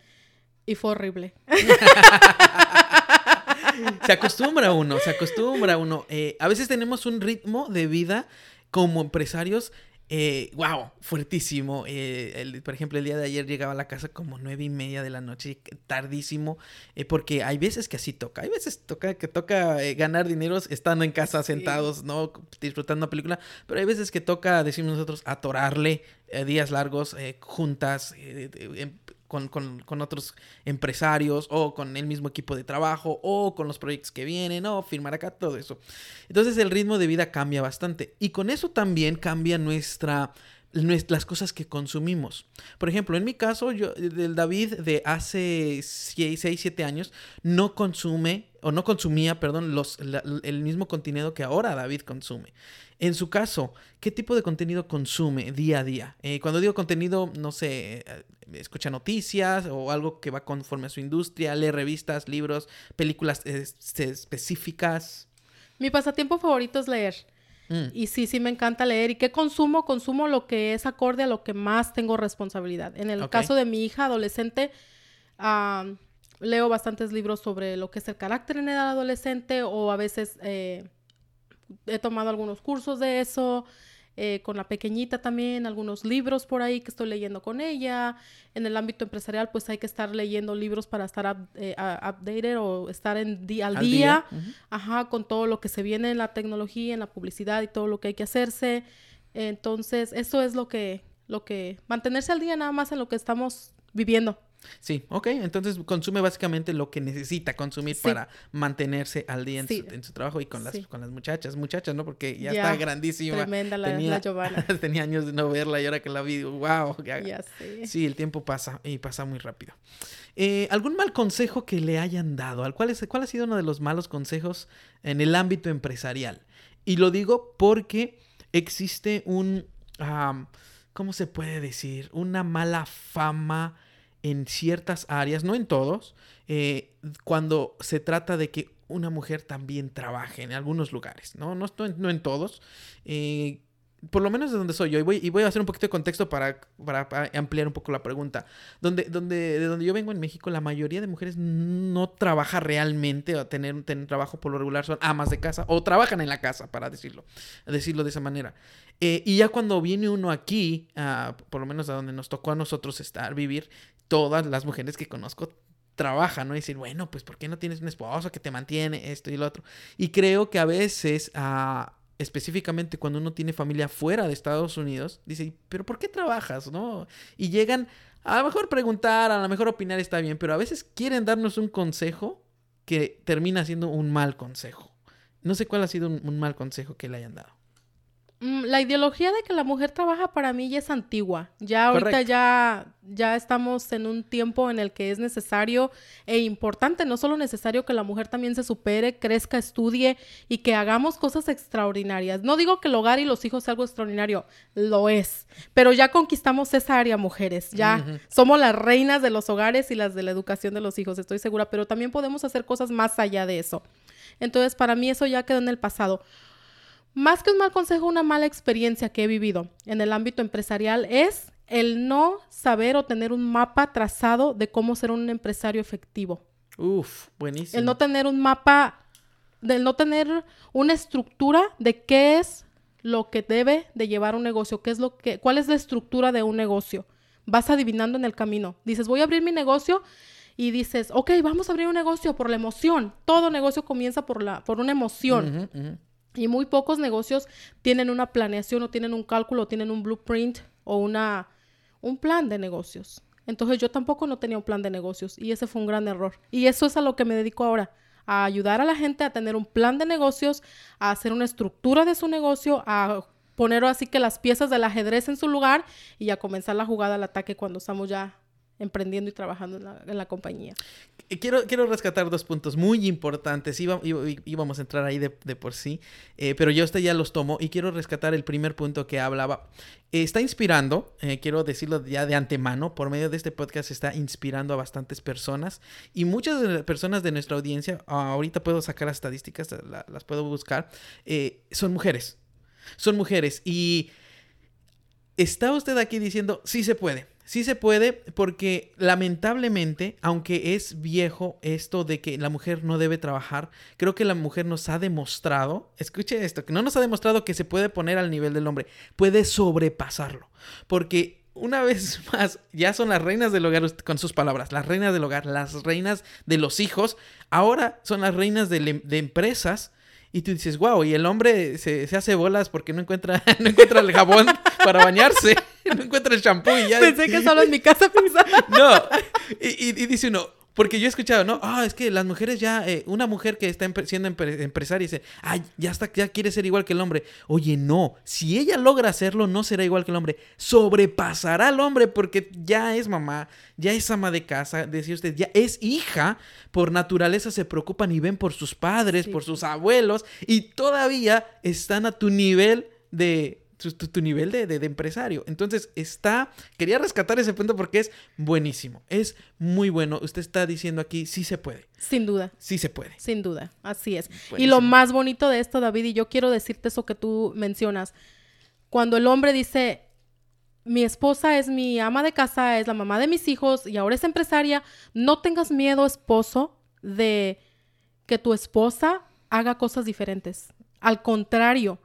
Y fue horrible. se acostumbra uno, se acostumbra uno. Eh, a veces tenemos un ritmo de vida como empresarios eh, wow, fuertísimo. Eh, por ejemplo, el día de ayer llegaba a la casa como nueve y media de la noche, tardísimo, eh, porque hay veces que así toca. Hay veces toca que toca eh, ganar dinero estando en casa sentados, ¿no? Disfrutando una película, pero hay veces que toca, decimos nosotros, atorarle días largos juntas, con, con, con, otros empresarios o con el mismo equipo de trabajo o con los proyectos que vienen o firmar acá, todo eso. Entonces el ritmo de vida cambia bastante y con eso también cambia nuestra las cosas que consumimos. Por ejemplo, en mi caso, yo, del David de hace 6, 7 años, no consume, o no consumía, perdón, los, el mismo contenido que ahora David consume. En su caso, ¿qué tipo de contenido consume día a día? Eh, cuando digo contenido, no sé, eh, escucha noticias o algo que va conforme a su industria, lee revistas, libros, películas este, específicas. Mi pasatiempo favorito es leer. Mm. Y sí, sí me encanta leer. ¿Y qué consumo? Consumo lo que es acorde a lo que más tengo responsabilidad. En el caso de mi hija adolescente, leo bastantes libros sobre lo que es el carácter en edad adolescente o a veces eh, he tomado algunos cursos de eso. Eh, con la pequeñita también, algunos libros por ahí que estoy leyendo con ella. En el ámbito empresarial, pues hay que estar leyendo libros para estar eh, updated o estar en al, día, ajá, con todo lo que se viene en la tecnología, en la publicidad y todo lo que hay que hacerse. Entonces, eso es lo que, lo que, mantenerse al día nada más en lo que estamos viviendo. Sí, ok, entonces consume básicamente lo que necesita consumir para mantenerse al día en, su, trabajo y con las, con las muchachas, muchachas, ¿no? Porque ya, está grandísima. Tremenda la, tenía, Giovanna. tenía años de no verla y ahora que la vi, wow. Ya, Sí, el tiempo pasa y pasa muy rápido. Eh, ¿Algún mal consejo que le hayan dado? ¿Cuál, es, ¿Cuál ha sido uno de los malos consejos en el ámbito empresarial? Y lo digo porque existe un, ¿cómo se puede decir? Una mala fama en ciertas áreas, no en todos, eh, cuando se trata de que una mujer también trabaje en algunos lugares, ¿no? No, no en todos. Eh, por lo menos de donde soy yo, y voy, a hacer un poquito de contexto para, para, ampliar un poco la pregunta. Donde, donde, de donde yo vengo en México, la mayoría de mujeres no trabaja realmente o tener, tener trabajo por lo regular, son amas de casa o trabajan en la casa, para decirlo, decirlo de esa manera. Eh, y ya cuando viene uno aquí, por lo menos a donde nos tocó a nosotros estar, vivir, todas las mujeres que conozco trabajan, ¿no? Y decir, bueno, pues ¿por qué no tienes un esposo que te mantiene esto y lo otro? Y creo que a veces... a específicamente cuando uno tiene familia fuera de Estados Unidos, dice, pero ¿por qué trabajas? ¿No? Y llegan, a lo mejor preguntar, a lo mejor opinar está bien, pero a veces quieren darnos un consejo que termina siendo un mal consejo. No sé cuál ha sido un, mal consejo que le hayan dado. Mm, La ideología de que la mujer trabaja para mí ya es antigua. Ya ahorita Correcto. ya, ya estamos en un tiempo en el que es necesario e importante, no solo necesario que la mujer también se supere, crezca, estudie y que hagamos cosas extraordinarias. No digo que el hogar y los hijos sea algo extraordinario, lo es. Pero ya conquistamos esa área, mujeres. Ya somos las reinas de los hogares y las de la educación de los hijos, estoy segura. Pero también podemos hacer cosas más allá de eso. Entonces, para mí eso ya quedó en el pasado. Más que un mal consejo, una mala experiencia que he vivido en el ámbito empresarial es el no saber o tener un mapa trazado de cómo ser un empresario efectivo. Uf, buenísimo. El no tener un mapa, del no tener una estructura de qué es lo que debe de llevar un negocio, qué es lo que, cuál es la estructura de un negocio. Vas adivinando en el camino. Dices, voy a abrir mi negocio y dices, ok, vamos a abrir un negocio por la emoción. Todo negocio comienza por, la, por una emoción. Y muy pocos negocios tienen una planeación o tienen un cálculo o tienen un blueprint o una, un plan de negocios. Entonces yo tampoco no tenía un plan de negocios y ese fue un gran error. Y eso es a lo que me dedico ahora, a ayudar a la gente a tener un plan de negocios, a hacer una estructura de su negocio, a poner así que las piezas del ajedrez en su lugar y a comenzar la jugada al ataque cuando estamos ya emprendiendo y trabajando en la, compañía. Quiero, quiero rescatar dos puntos muy importantes. Iba- iba- íbamos a entrar ahí de, por sí, eh, pero yo este ya los tomo y quiero rescatar el primer punto que hablaba. Está inspirando, eh, quiero decirlo ya de antemano, por medio de este podcast está inspirando a bastantes personas y muchas de las personas de nuestra audiencia, ah, ahorita puedo sacar las estadísticas, la- las puedo buscar, eh, son mujeres. Son mujeres y está usted aquí diciendo, sí se puede. Sí se puede porque lamentablemente, aunque es viejo esto de que la mujer no debe trabajar, creo que la mujer nos ha demostrado, escuche esto, que no nos ha demostrado que se puede poner al nivel del hombre, puede sobrepasarlo. Porque una vez más, ya son las reinas del hogar con sus palabras, las reinas del hogar, las reinas de los hijos, ahora son las reinas de empresas. Y tú dices, wow, y el hombre se, se hace bolas porque no encuentra, no encuentra el jabón para bañarse, no encuentra el champú y ya. Pensé que solo en mi casa pensaba. No, y, y- y dice uno, porque yo he escuchado, ¿no? Ah, es que las mujeres ya, eh, una mujer que está empre- siendo empre- empresaria dice, ay, ya está, ya quiere ser igual que el hombre. Oye, no, si ella logra hacerlo, no será igual que el hombre, sobrepasará al hombre porque ya es mamá, ya es ama de casa, decía usted, ya es hija, por naturaleza se preocupan y ven por sus padres, Sí. por sus abuelos, y todavía están a tu nivel de... Tu, tu- tu nivel de, de- de empresario. Entonces, está. Quería rescatar ese punto porque es buenísimo. Es muy bueno. Usted está diciendo aquí, sí se puede. Sin duda. Sí se puede. Sin duda, así es. Y lo más bonito de esto, David, y yo quiero decirte eso que tú mencionas, cuando el hombre dice, mi esposa es mi ama de casa, es la mamá de mis hijos y ahora es empresaria, no tengas miedo, esposo, de que tu esposa haga cosas diferentes. Al contrario,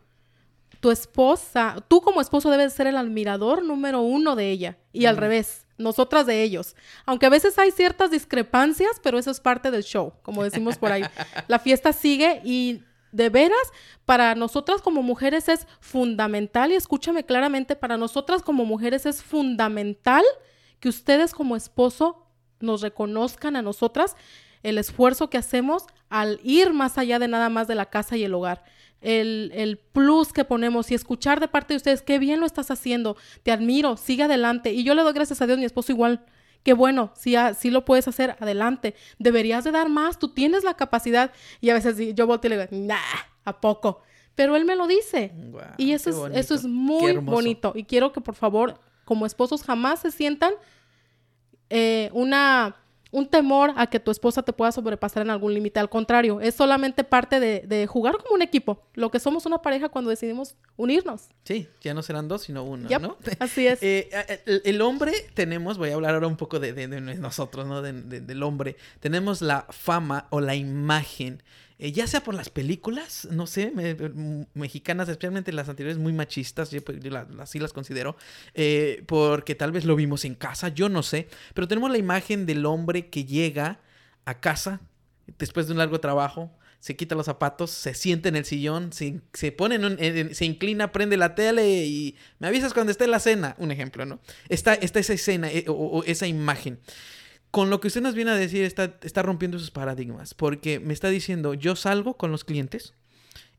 tu esposa, tú como esposo debes ser el admirador número uno de ella y al Mm. revés, nosotras de ellos. Aunque a veces hay ciertas discrepancias, pero eso es parte del show, como decimos por ahí. La fiesta sigue y de veras, para nosotras como mujeres es fundamental, y escúchame claramente, para nosotras como mujeres es fundamental que ustedes como esposo nos reconozcan a nosotras el esfuerzo que hacemos al ir más allá de nada más de la casa y el hogar. El, el plus que ponemos y escuchar de parte de ustedes, qué bien lo estás haciendo, te admiro, sigue adelante. Y yo le doy gracias a Dios, mi esposo igual. Qué bueno, si, si lo puedes hacer, adelante. Deberías de dar más, tú tienes la capacidad. Y a veces yo volteo y le digo, nah, ¿a poco? Pero él me lo dice. Y eso es, bonito, eso es muy bonito. Y quiero que por favor, como esposos, jamás se sientan eh, una, un temor a que tu esposa te pueda sobrepasar en algún límite. Al contrario, es solamente parte de, de jugar como un equipo. Lo que somos una pareja cuando decidimos unirnos. Sí, ya no serán dos, sino uno, Yep, ¿no? Así es. Eh, el, el hombre tenemos, voy a hablar ahora un poco de, de- de nosotros, ¿no? De- de- del hombre. Tenemos la fama o la imagen, eh, ya sea por las películas, no sé, m- mexicanas, especialmente las anteriores, muy machistas, yo, pues, yo la- así las considero, eh, porque tal vez lo vimos en casa, yo no sé, pero tenemos la imagen del hombre que llega a casa después de un largo trabajo, se quita los zapatos, se sienta en el sillón, se, se pone en un- se inclina, prende la tele y me avisas cuando esté la cena, un ejemplo, ¿no? Está, está esa escena eh, o esa imagen. Con lo que usted nos viene a decir, está, está rompiendo sus paradigmas, porque me está diciendo, yo salgo con los clientes,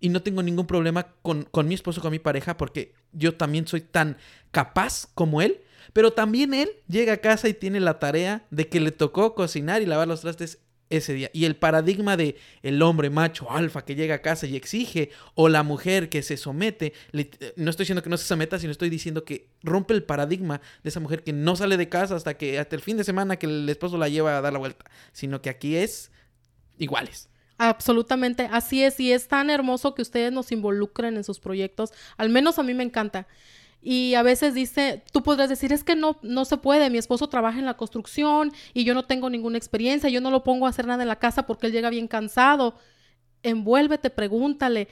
y no tengo ningún problema con, con mi esposo, con mi pareja, porque yo también soy tan capaz como él. Pero también él llega a casa y tiene la tarea de que le tocó cocinar y lavar los trastes ese día. Y el paradigma de el hombre macho alfa que llega a casa y exige, o la mujer que se somete, no estoy diciendo que no se someta, sino estoy diciendo que rompe el paradigma de esa mujer que no sale de casa hasta que hasta el fin de semana que el esposo la lleva a dar la vuelta, sino que aquí es iguales. Absolutamente, así es, y es tan hermoso que ustedes nos involucren en sus proyectos, al menos a mí me encanta. Y a veces dice, tú podrás decir, es que no, no se puede, mi esposo trabaja en la construcción y yo no tengo ninguna experiencia, yo no lo pongo a hacer nada en la casa porque él llega bien cansado. Envuélvete, pregúntale,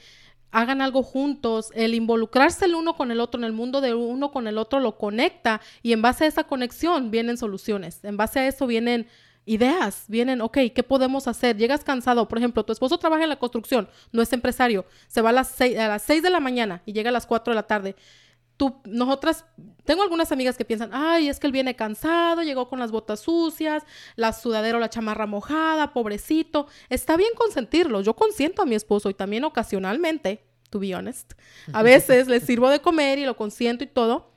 hagan algo juntos, el involucrarse el uno con el otro en el mundo de uno con el otro lo conecta y en base a esa conexión vienen soluciones, en base a eso vienen ideas, vienen, ok, ¿qué podemos hacer? Llegas cansado, por ejemplo, tu esposo trabaja en la construcción, no es empresario, se va a las seis, a las 6 de la mañana y llega a las 4 de la tarde nosotras, tengo algunas amigas que piensan, ay, es que él viene cansado, llegó con las botas sucias, la sudadera o la chamarra mojada, pobrecito. Está bien consentirlo, yo consiento a mi esposo y también ocasionalmente, to be honest, a veces le sirvo de comer y lo consiento y todo,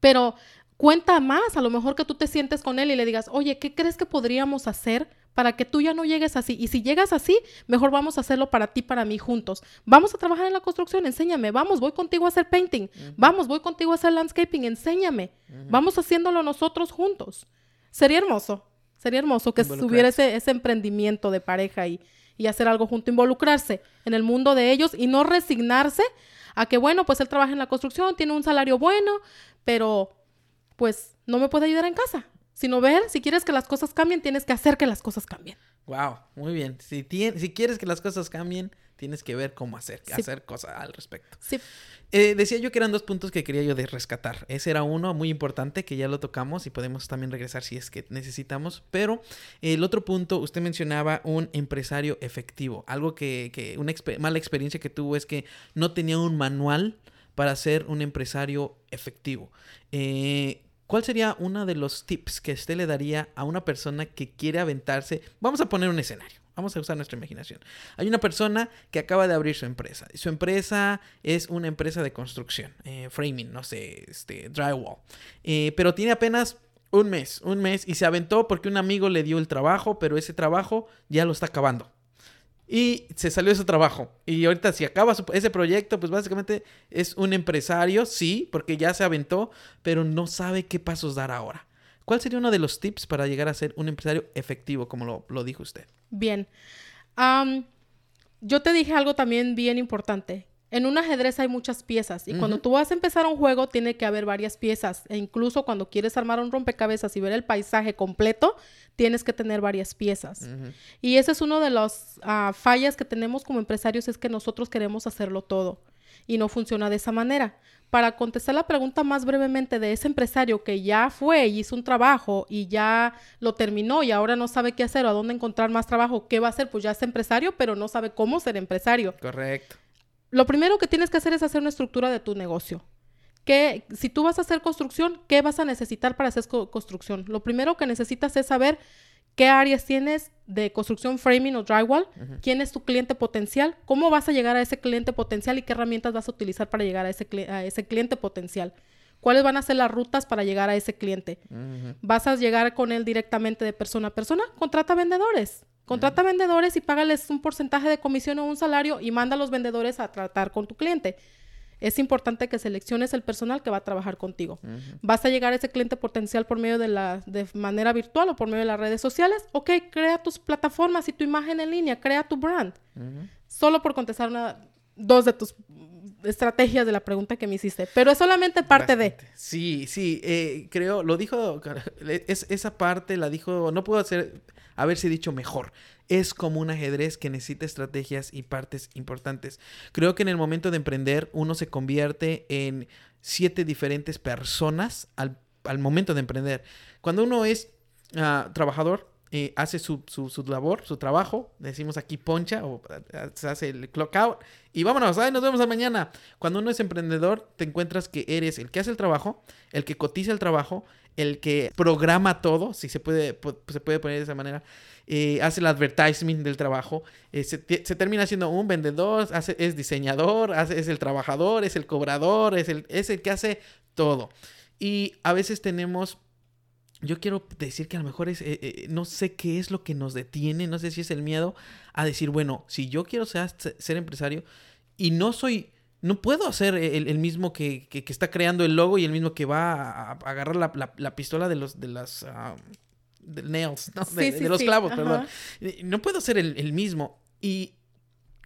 pero cuenta más, a lo mejor que tú te sientes con él y le digas, oye, ¿qué crees que podríamos hacer para que tú ya no llegues así. Y si llegas así, mejor vamos a hacerlo para ti, para mí, juntos. Vamos a trabajar en la construcción, enséñame. Vamos, voy contigo a hacer painting. Vamos, voy contigo a hacer landscaping, enséñame. Vamos haciéndolo nosotros juntos. Sería hermoso, sería hermoso que tuviera ese, emprendimiento de pareja y, y hacer algo junto, involucrarse en el mundo de ellos y no resignarse a que, bueno, pues él trabaja en la construcción, tiene un salario bueno, pero pues no me puede ayudar en casa sino ver, si quieres que las cosas cambien, tienes que hacer que las cosas cambien. Wow, muy bien. Si, si quieres que las cosas cambien, tienes que ver cómo hacer, hacer cosas al respecto. Sí. Eh, decía yo que eran dos puntos que quería yo de rescatar. Ese era uno muy importante que ya lo tocamos y podemos también regresar si es que necesitamos. Pero el otro punto, usted mencionaba un empresario efectivo. Algo que, que una mala experiencia que tuvo es que no tenía un manual para ser un empresario efectivo. Eh, ¿Cuál sería uno de los tips que usted le daría a una persona que quiere aventarse? Vamos a poner un escenario. Vamos a usar nuestra imaginación. Hay una persona que acaba de abrir su empresa. Su empresa es una empresa de construcción, eh, framing, no sé, este, drywall. Eh, pero tiene apenas un mes, un mes y se aventó porque un amigo le dio el trabajo, pero ese trabajo ya lo está acabando. Y se salió de su trabajo. Y ahorita si acaba ese proyecto, pues básicamente es un empresario, sí, porque ya se aventó, pero no sabe qué pasos dar ahora. ¿Cuál sería uno de los tips para llegar a ser un empresario efectivo, como lo, dijo usted? Bien. yo te dije algo también bien importante, en un ajedrez hay muchas piezas y cuando tú vas a empezar un juego tiene que haber varias piezas e incluso cuando quieres armar un rompecabezas y ver el paisaje completo tienes que tener varias piezas y esa es una de las ah, fallas que tenemos como empresarios es que nosotros queremos hacerlo todo y no funciona de esa manera. Para contestar la pregunta más brevemente de ese empresario que ya fue y hizo un trabajo y ya lo terminó y ahora no sabe qué hacer o a dónde encontrar más trabajo, ¿qué va a hacer? Pues ya es empresario, pero no sabe cómo ser empresario. Correcto lo primero que tienes que hacer es hacer una estructura de tu negocio. Que si tú vas a hacer construcción, ¿qué vas a necesitar para hacer construcción? Lo primero que necesitas es saber qué áreas tienes de construcción framing o drywall, quién es tu cliente potencial, cómo vas a llegar a ese cliente potencial y qué herramientas vas a utilizar para llegar a ese, a ese cliente potencial. ¿Cuáles van a ser las rutas para llegar a ese cliente? ¿Vas a llegar con él directamente de persona a persona? Contrata vendedores. Contrata vendedores y págales un porcentaje de comisión o un salario y manda a los vendedores a tratar con tu cliente. Es importante que selecciones el personal que va a trabajar contigo. ¿Vas a llegar a ese cliente potencial por medio de la de manera virtual o por medio de las redes sociales? Ok, crea tus plataformas y tu imagen en línea, crea tu brand. Solo por contestar una, dos de tus estrategias de la pregunta que me hiciste, pero es solamente parte de. Sí, sí, eh, creo, lo dijo, es, esa parte la dijo, no puedo hacer haberse dicho mejor. Es como un ajedrez que necesita estrategias y partes importantes. Creo que en el momento de emprender uno se convierte en siete diferentes personas al, momento de emprender. Cuando uno es ah, trabajador, eh, hace su, su, su, labor, su trabajo, decimos aquí poncha o eh, se hace el clock out y vámonos, nos vemos mañana. Cuando uno es emprendedor, te encuentras que eres el que hace el trabajo, el que cotiza el trabajo, el que programa todo, si se puede, se puede poner de esa manera, eh, hace el advertisement del trabajo, se, termina siendo un vendedor, es diseñador, es el trabajador, es el cobrador, es el, es el que hace todo. Y a veces tenemos yo quiero decir que a lo mejor es, eh, eh, no sé qué es lo que nos detiene, no sé si es el miedo a decir, bueno, si yo quiero ser, ser empresario y no soy, no puedo ser el, mismo que, que, está creando el logo y el mismo que va a, agarrar la, la, pistola de los, de las, uh, nails, ¿no? de, los clavos, perdón. No puedo ser el, el mismo. Y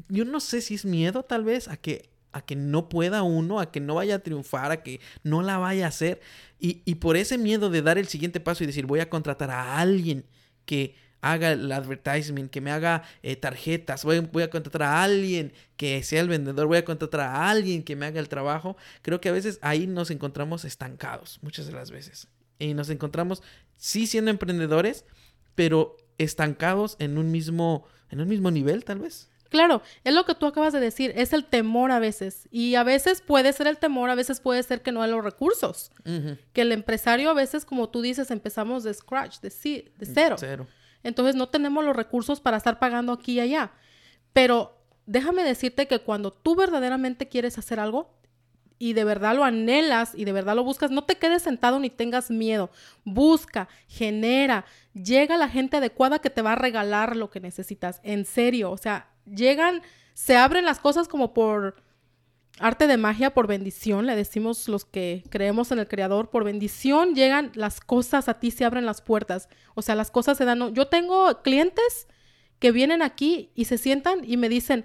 yo no sé si es miedo tal vez a que a que no pueda uno, a que no vaya a triunfar, a que no la vaya a hacer. Y, por ese miedo de dar el siguiente paso y decir, voy a contratar a alguien que haga el advertisement, que me haga eh, tarjetas, voy, voy, a contratar a alguien que sea el vendedor, voy a contratar a alguien que me haga el trabajo. Creo que a veces ahí nos encontramos estancados, muchas de las veces. Y nos encontramos, sí siendo emprendedores, pero estancados en un mismo, en un mismo nivel, tal vez. Claro, es lo que tú acabas de decir, es el temor a veces. Y a veces puede ser el temor, a veces puede ser que no hay los recursos. Que el empresario a veces, como tú dices, empezamos de scratch, de, de cero. cero. Entonces no tenemos los recursos para estar pagando aquí y allá. Pero déjame decirte que cuando tú verdaderamente quieres hacer algo y de verdad lo anhelas y de verdad lo buscas, no te quedes sentado ni tengas miedo. Busca, genera, llega la gente adecuada que te va a regalar lo que necesitas. En serio, o sea, llegan, se abren las cosas como por arte de magia, por bendición, le decimos los que creemos en el Creador, por bendición llegan las cosas a ti, se abren las puertas, o sea, las cosas se dan. Yo tengo clientes que vienen aquí y se sientan y me dicen,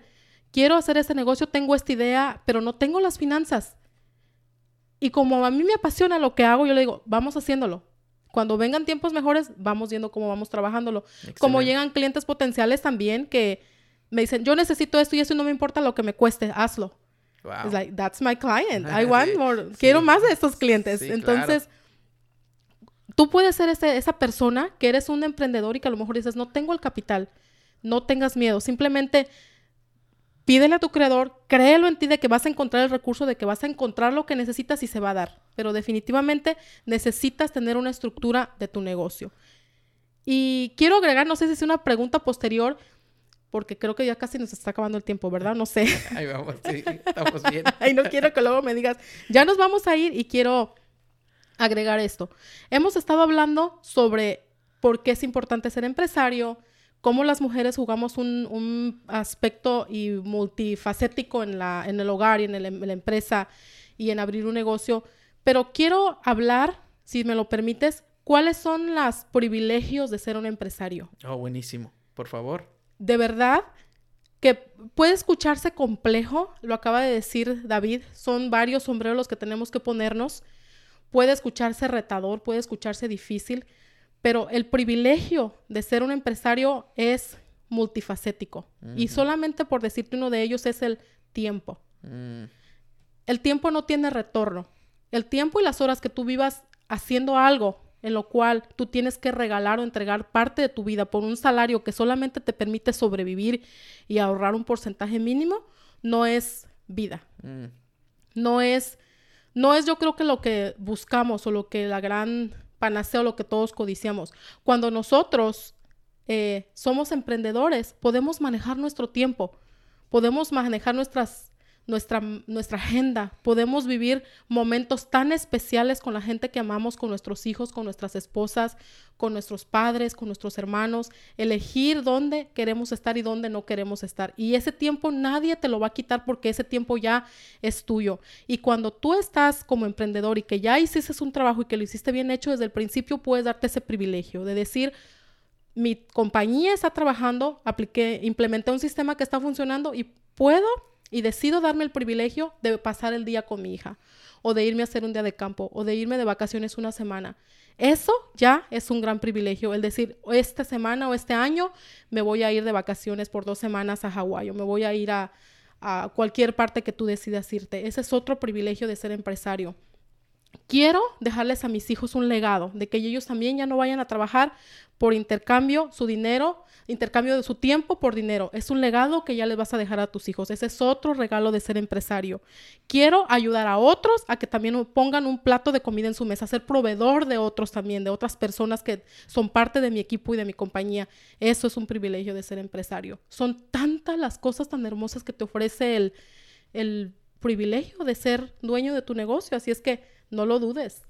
quiero hacer este negocio, tengo esta idea, pero no tengo las finanzas. Y como a mí me apasiona lo que hago, yo le digo, vamos haciéndolo. Cuando vengan tiempos mejores, vamos viendo cómo vamos trabajándolo. Como llegan clientes potenciales también que me dicen, yo necesito esto y eso y no me importa lo que me cueste, hazlo. Wow. like, that's my client. I want more. Quiero más de estos clientes. Entonces, tú puedes ser ese, esa persona que eres un emprendedor y que a lo mejor dices, no tengo el capital. No tengas miedo. Simplemente pídele a tu creador, créelo en ti de que vas a encontrar el recurso, de que vas a encontrar lo que necesitas y se va a dar. Pero definitivamente necesitas tener una estructura de tu negocio. Y quiero agregar, no sé si es una pregunta posterior, porque creo que ya casi nos está acabando el tiempo, ¿verdad? No sé. Ahí vamos, sí, estamos bien. Ay, no quiero que luego me digas, ya nos vamos a ir y quiero agregar esto. Hemos estado hablando sobre por qué es importante ser empresario, cómo las mujeres jugamos un, aspecto y multifacético en, la, en el hogar y en, en la empresa y en abrir un negocio, pero quiero hablar, si me lo permites, cuáles son los privilegios de ser un empresario. Oh, buenísimo, por favor de verdad que puede escucharse complejo, lo acaba de decir David, son varios sombreros los que tenemos que ponernos, puede escucharse retador, puede escucharse difícil, pero el privilegio de ser un empresario es multifacético y solamente por decirte uno de ellos es el tiempo. Mm. El tiempo no tiene retorno. El tiempo y las horas que tú vivas haciendo algo en lo cual tú tienes que regalar o entregar parte de tu vida por un salario que solamente te permite sobrevivir y ahorrar un porcentaje mínimo, no es vida. Mm. No es, no es yo creo que lo que buscamos o lo que la gran panacea o lo que todos codiciamos. Cuando nosotros eh, somos emprendedores, podemos manejar nuestro tiempo, podemos manejar nuestras nuestra, nuestra agenda. Podemos vivir momentos tan especiales con la gente que amamos, con nuestros hijos, con nuestras esposas, con nuestros padres, con nuestros hermanos. Elegir dónde queremos estar y dónde no queremos estar. Y ese tiempo nadie te lo va a quitar porque ese tiempo ya es tuyo. Y cuando tú estás como emprendedor y que ya hiciste un trabajo y que lo hiciste bien hecho desde el principio, puedes darte ese privilegio de decir, mi compañía está trabajando, apliqué, implementé un sistema que está funcionando y puedo y decido darme el privilegio de pasar el día con mi hija o de irme a hacer un día de campo o de irme de vacaciones una semana. Eso ya es un gran privilegio, el decir, esta semana o este año me voy a ir de vacaciones por dos semanas a Hawái o me voy a ir a, a cualquier parte que tú decidas irte. Ese es otro privilegio de ser empresario. Quiero dejarles a mis hijos un legado de que ellos también ya no vayan a trabajar por intercambio su dinero, intercambio de su tiempo por dinero. Es un legado que ya les vas a dejar a tus hijos. Ese es otro regalo de ser empresario. Quiero ayudar a otros a que también pongan un plato de comida en su mesa, ser proveedor de otros también, de otras personas que son parte de mi equipo y de mi compañía. Eso es un privilegio de ser empresario. Son tantas las cosas tan hermosas que te ofrece el, el privilegio de ser dueño de tu negocio. Así es que no lo dudes.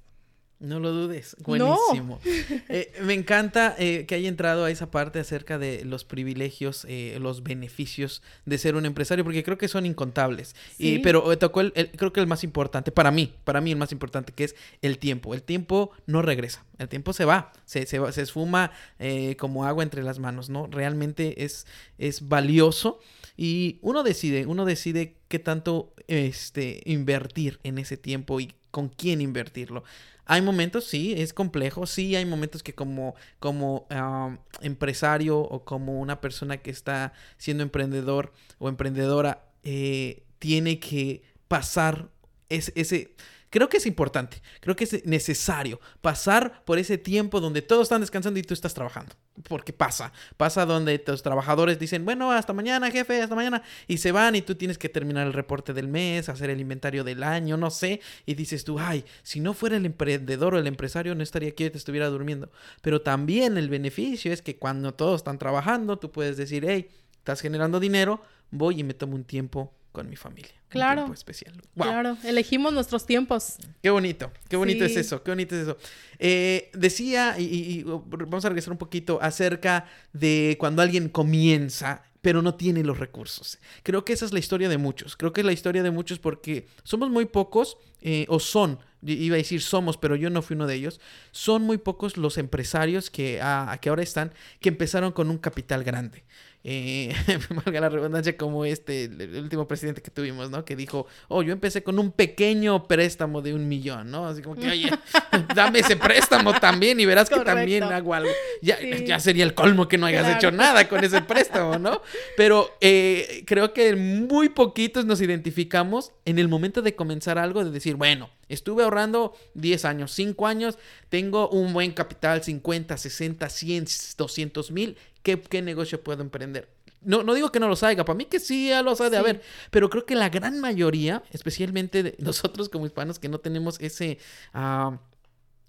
No lo dudes, buenísimo. Eh, me encanta eh, que haya entrado a esa parte acerca de los privilegios, eh, los beneficios de ser un empresario, porque creo que son incontables. Y, pero tocó el, creo que el más importante, para mí, para mí el más importante, que es el tiempo. El tiempo no regresa, el tiempo se va, se, se, se esfuma como agua entre las manos, ¿no? Realmente es, es valioso y uno decide, uno decide qué tanto este, invertir en ese tiempo y con quién invertirlo. Hay momentos, sí, es complejo, sí, hay momentos que como, como empresario o como una persona que está siendo emprendedor o emprendedora, eh, tiene que pasar ese Creo que es importante, creo que es necesario pasar por ese tiempo donde todos están descansando y tú estás trabajando. Porque pasa, pasa donde los trabajadores dicen, bueno, hasta mañana, jefe, hasta mañana, y se van y tú tienes que terminar el reporte del mes, hacer el inventario del año, no sé, y dices tú, ay, si no fuera el emprendedor o el empresario, no estaría aquí, te estuviera durmiendo. Pero también el beneficio es que cuando todos están trabajando, tú puedes decir, hey, estás generando dinero, voy y me tomo un tiempo con mi familia. Claro. especial. Claro, elegimos nuestros tiempos. Qué bonito, qué bonito es eso, qué bonito es eso. Eh, decía, y, vamos a regresar un poquito acerca de cuando alguien comienza pero no tiene los recursos. Creo que esa es la historia de muchos. Creo que es la historia de muchos porque somos muy pocos, eh, o son, iba a decir somos, pero yo no fui uno de ellos, son muy pocos los empresarios que, a, que ahora están, que empezaron con un capital grande eh, valga la redundancia, como este, el, último presidente que tuvimos, ¿no? Que dijo, oh, yo empecé con un pequeño préstamo de un millón, ¿no? Así como que, oye, dame ese préstamo también y verás que también hago algo. Ya, ya sería el colmo que no hayas hecho nada con ese préstamo, ¿no? Pero eh, creo que muy poquitos nos identificamos en el momento de comenzar algo, de decir, bueno, Estuve ahorrando 10 años, 5 años, tengo un buen capital, 50, 60, 100, 200 mil. ¿Qué, ¿Qué, negocio puedo emprender? No, no digo que no los haya, para mí que sí ya los ha de haber, pero creo que la gran mayoría, especialmente de nosotros como hispanos que no tenemos ese... Ah,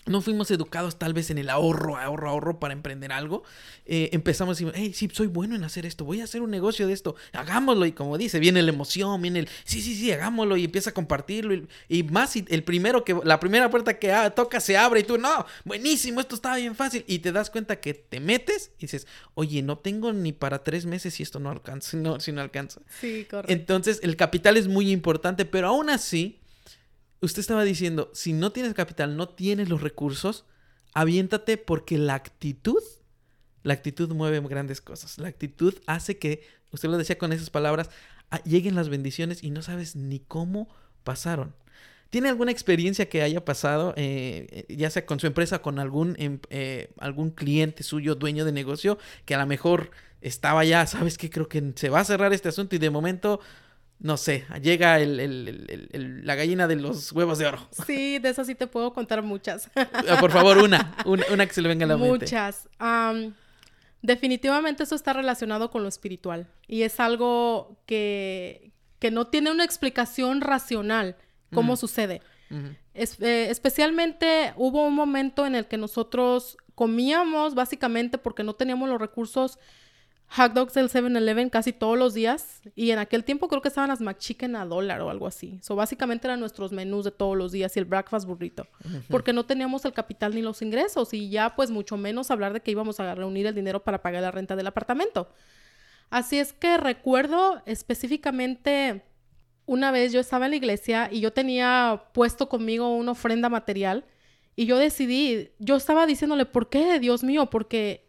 no fuimos educados tal vez en el ahorro, ahorro, ahorro para emprender algo. Eh, empezamos a decir, hey, sí, soy bueno en hacer esto, voy a hacer un negocio de esto, hagámoslo. Y como dice, viene la emoción, viene el, sí, sí, sí, hagámoslo y empieza a compartirlo. Y, más, si el primero que, la primera puerta que toca se abre y tú, no, buenísimo, esto está bien fácil. Y te das cuenta que te metes y dices, oye, no tengo ni para tres meses si esto no alcanza, no, si no alcanza. Sí, correcto. Entonces, el capital es muy importante, pero aún así usted estaba diciendo, si no tienes capital, no tienes los recursos, aviéntate porque la actitud, la actitud mueve grandes cosas. La actitud hace que, usted lo decía con esas palabras, ah, lleguen las bendiciones y no sabes ni cómo pasaron. ¿Tiene alguna experiencia que haya pasado, eh, eh, ya sea con su empresa, con algún, em, eh, algún cliente suyo, dueño de negocio, que a lo mejor estaba ya, sabes que creo que se va a cerrar este asunto y de momento no sé, llega la gallina de los huevos de oro. Sí, de eso sí te puedo contar muchas. Ah, por favor, una, una, que se le venga a la mente. Muchas. definitivamente eso está relacionado con lo espiritual y es algo que, que no tiene una explicación racional cómo sucede. Eh, especialmente hubo un momento en el que nosotros comíamos básicamente porque no teníamos los recursos hot dogs del 7-Eleven casi todos los días. Y en aquel tiempo creo que estaban las McChicken a dólar o algo así. So, básicamente eran nuestros menús de todos los días y el breakfast burrito. Porque no teníamos el capital ni los ingresos. Y ya, pues, mucho menos hablar de que íbamos a reunir el dinero para pagar la renta del apartamento. Así es que recuerdo específicamente una vez yo estaba en la iglesia y yo tenía puesto conmigo una ofrenda material. Y yo decidí, yo estaba diciéndole, ¿por qué, Dios mío? Porque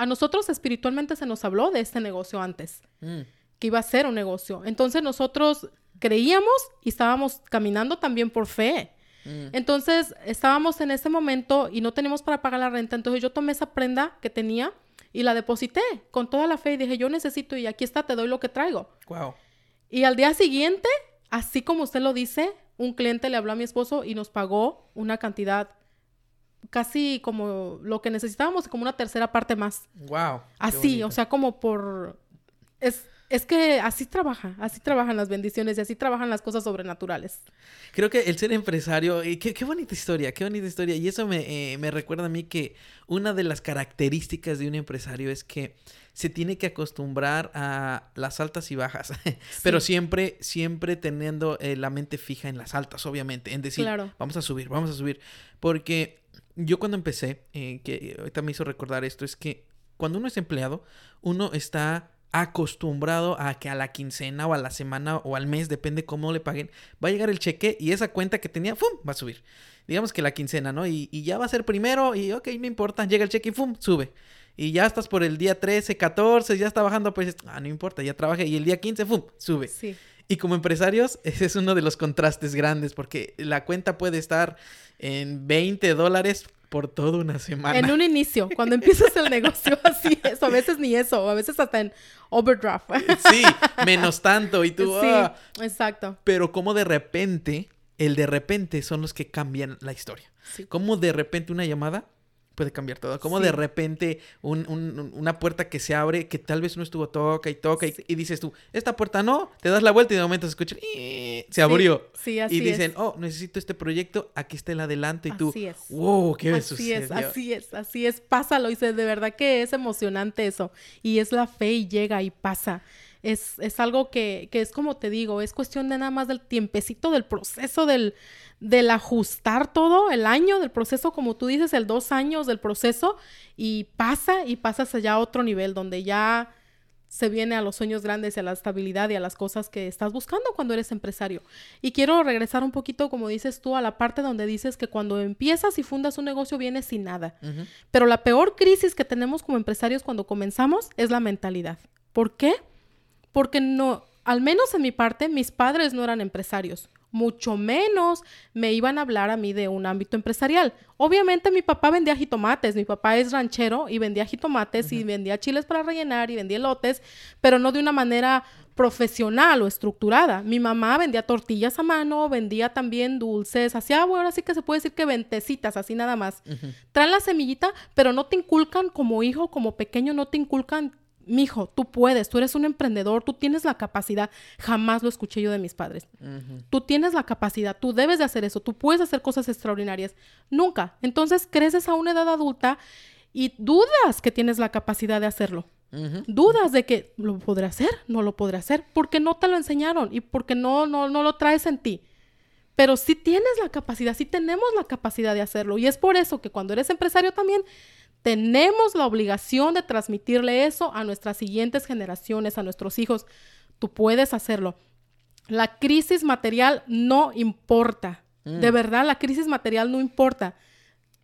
a nosotros espiritualmente se nos habló de este negocio antes, mm. que iba a ser un negocio. Entonces nosotros creíamos y estábamos caminando también por fe. Mm. Entonces estábamos en ese momento y no teníamos para pagar la renta. Entonces yo tomé esa prenda que tenía y la deposité con toda la fe y dije, yo necesito y aquí está, te doy lo que traigo. Wow. Y al día siguiente así como usted lo dice, un cliente le habló a mi esposo y nos pagó una cantidad casi como lo que necesitábamos, como una tercera parte más. Wow. Así, o sea, como por... Es, es que así trabaja, así trabajan las bendiciones y así trabajan las cosas sobrenaturales. Creo que el ser empresario, qué, qué, bonita historia, qué bonita historia. Y eso me, eh, me recuerda a mí que una de las características de un empresario es que se tiene que acostumbrar a las altas y bajas, sí. pero siempre, siempre teniendo eh, la mente fija en las altas, obviamente, en decir, claro. vamos a subir, vamos a subir, porque yo cuando empecé, eh, que ahorita me hizo recordar esto, es que cuando uno es empleado, uno está acostumbrado a que a la quincena o a la semana o al mes, depende cómo le paguen, va a llegar el cheque y esa cuenta que tenía, ¡fum!, va a subir. Digamos que la quincena, ¿no? Y, y ya va a ser primero y, ok, no importa, llega el cheque y ¡fum!, sube. Y ya estás por el día 13, 14, ya está bajando, pues, ah, no importa, ya trabajé. Y el día 15, ¡fum!, sube. Sí. Y como empresarios, ese es uno de los contrastes grandes, porque la cuenta puede estar en 20 dólares por toda una semana. En un inicio, cuando empiezas el negocio, así es, o a veces ni eso, o a veces hasta en overdraft. Sí, menos tanto, y tú... Sí, ah. exacto. Pero como de repente, el de repente son los que cambian la historia. Sí. Como de repente una llamada puede cambiar todo. Como Sí. de repente un- un- una puerta que se abre, que tal vez no estuvo toca y toca, y, Sí. y dices tú, esta puerta no, te das la vuelta y de momento se escucha, se abrió. Sí, así y dicen, es. oh, necesito este proyecto, aquí está el adelanto. Y tú, es. wow, ¿qué Así sucedió? es, así es, así es. Pásalo, y de verdad que es emocionante eso. Y es la fe y llega y pasa. Es, es algo que, que es como te digo, es cuestión de nada más del tiempecito, del proceso, del, del ajustar todo, el año del proceso, como tú dices, el dos años del proceso, y pasa y pasas allá a otro nivel donde ya se viene a los sueños grandes y a la estabilidad y a las cosas que estás buscando cuando eres empresario. Y quiero regresar un poquito, como dices tú, a la parte donde dices que cuando empiezas y fundas un negocio vienes sin nada. Pero la peor crisis que tenemos como empresarios cuando comenzamos es la mentalidad. ¿Por qué? Porque no, al menos en mi parte, mis padres no eran empresarios. Mucho menos me iban a hablar a mí de un ámbito empresarial. Obviamente mi papá vendía jitomates, mi papá es ranchero y vendía jitomates y vendía chiles para rellenar y vendía elotes, pero no de una manera profesional o estructurada. Mi mamá vendía tortillas a mano, vendía también dulces, hacía, bueno, así que se puede decir que ventecitas, así nada más traen la semillita, pero no te inculcan como hijo, como pequeño, no te inculcan, mijo, tú puedes, tú eres un emprendedor, tú tienes la capacidad. Jamás lo escuché yo de mis padres. Tú tienes la capacidad, tú debes de hacer eso, tú puedes hacer cosas extraordinarias. Nunca. Entonces creces a una edad adulta y dudas que tienes la capacidad de hacerlo. Dudas de que lo podré hacer, no lo podré hacer, porque no te lo enseñaron y porque no, no, no lo traes en ti. Pero sí tienes la capacidad, sí tenemos la capacidad de hacerlo. Y es por eso que cuando eres empresario también tenemos la obligación de transmitirle eso a nuestras siguientes generaciones, a nuestros hijos. Tú puedes hacerlo. La crisis material no importa. Mm. De verdad, la crisis material no importa.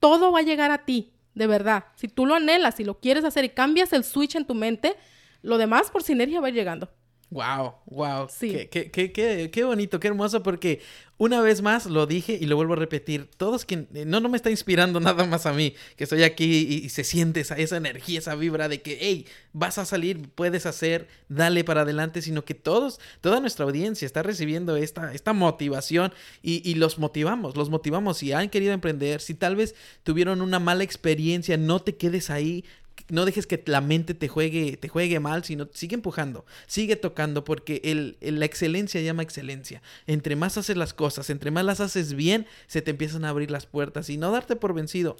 Todo va a llegar a ti, de verdad. Si tú lo anhelas, si lo quieres hacer y cambias el switch en tu mente, lo demás por sinergia va llegando. Wow, wow. Sí. Qué, qué, qué, qué, qué bonito, qué hermoso, porque una vez más lo dije y lo vuelvo a repetir. Todos quien. eh, No, no me está inspirando nada más a mí, que estoy aquí y, y se siente esa, esa energía, esa vibra de que, hey, vas a salir, puedes hacer, dale para adelante, sino que todos, toda nuestra audiencia está recibiendo esta, esta motivación y, y los motivamos, los motivamos. Si han querido emprender, si tal vez tuvieron una mala experiencia, no te quedes ahí, no dejes que la mente te juegue, te juegue mal, sino sigue empujando, sigue tocando, porque el, la excelencia llama excelencia. Entre más haces las cosas, entre más las haces bien, se te empiezan a abrir las puertas y no darte por vencido.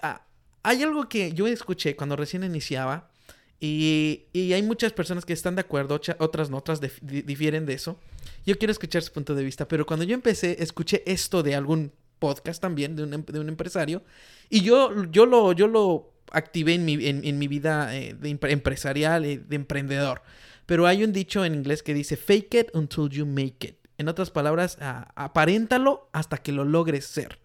Ah, hay algo que yo escuché cuando recién iniciaba y, y hay muchas personas que están de acuerdo, otras no, otras dif- di- difieren de eso. Yo quiero escuchar su punto de vista, pero cuando yo empecé, escuché esto de algún podcast también, de un, em- de un empresario, y yo, yo, lo, yo lo activé en mi, en, mi vida eh, de empre- empresarial, eh, de emprendedor. Pero hay un dicho en inglés que dice, fake it until you make it. En otras palabras, ah, aparéntalo hasta que lo logres ser.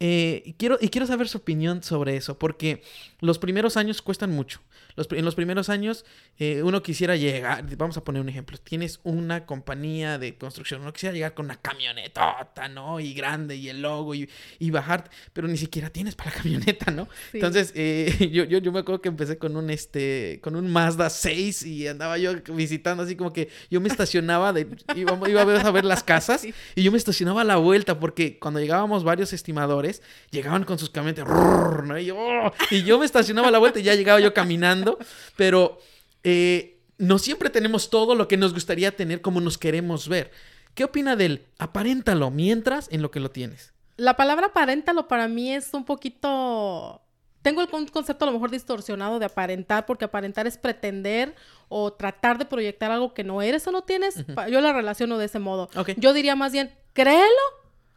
Eh, y quiero, y quiero saber su opinión sobre eso, porque los primeros años cuestan mucho. Los, en los primeros años eh, uno quisiera llegar, vamos a poner un ejemplo, tienes una compañía de construcción, uno quisiera llegar con una camionetota, ¿no? Y grande, y el logo, y, y bajar, pero ni siquiera tienes para la camioneta, ¿no? Entonces, eh, yo, yo, yo, me acuerdo que empecé con un, este, con un Mazda 6 y andaba yo visitando así como que yo me estacionaba, de, iba, iba a, ver, a ver las casas, y yo me estacionaba a la vuelta, porque cuando llegábamos varios estimadores, llegaban con sus camionetas, ¿no? y, yo, oh, y yo me estacionaba a la vuelta y ya llegaba yo caminando pero eh, no siempre tenemos todo lo que nos gustaría tener como nos queremos ver. ¿Qué opina del aparéntalo mientras en lo que lo tienes? La palabra aparéntalo para mí es un poquito... Tengo el concepto a lo mejor distorsionado de aparentar, porque aparentar es pretender o tratar de proyectar algo que no eres o no tienes. Yo la relaciono de ese modo. Yo diría más bien, créelo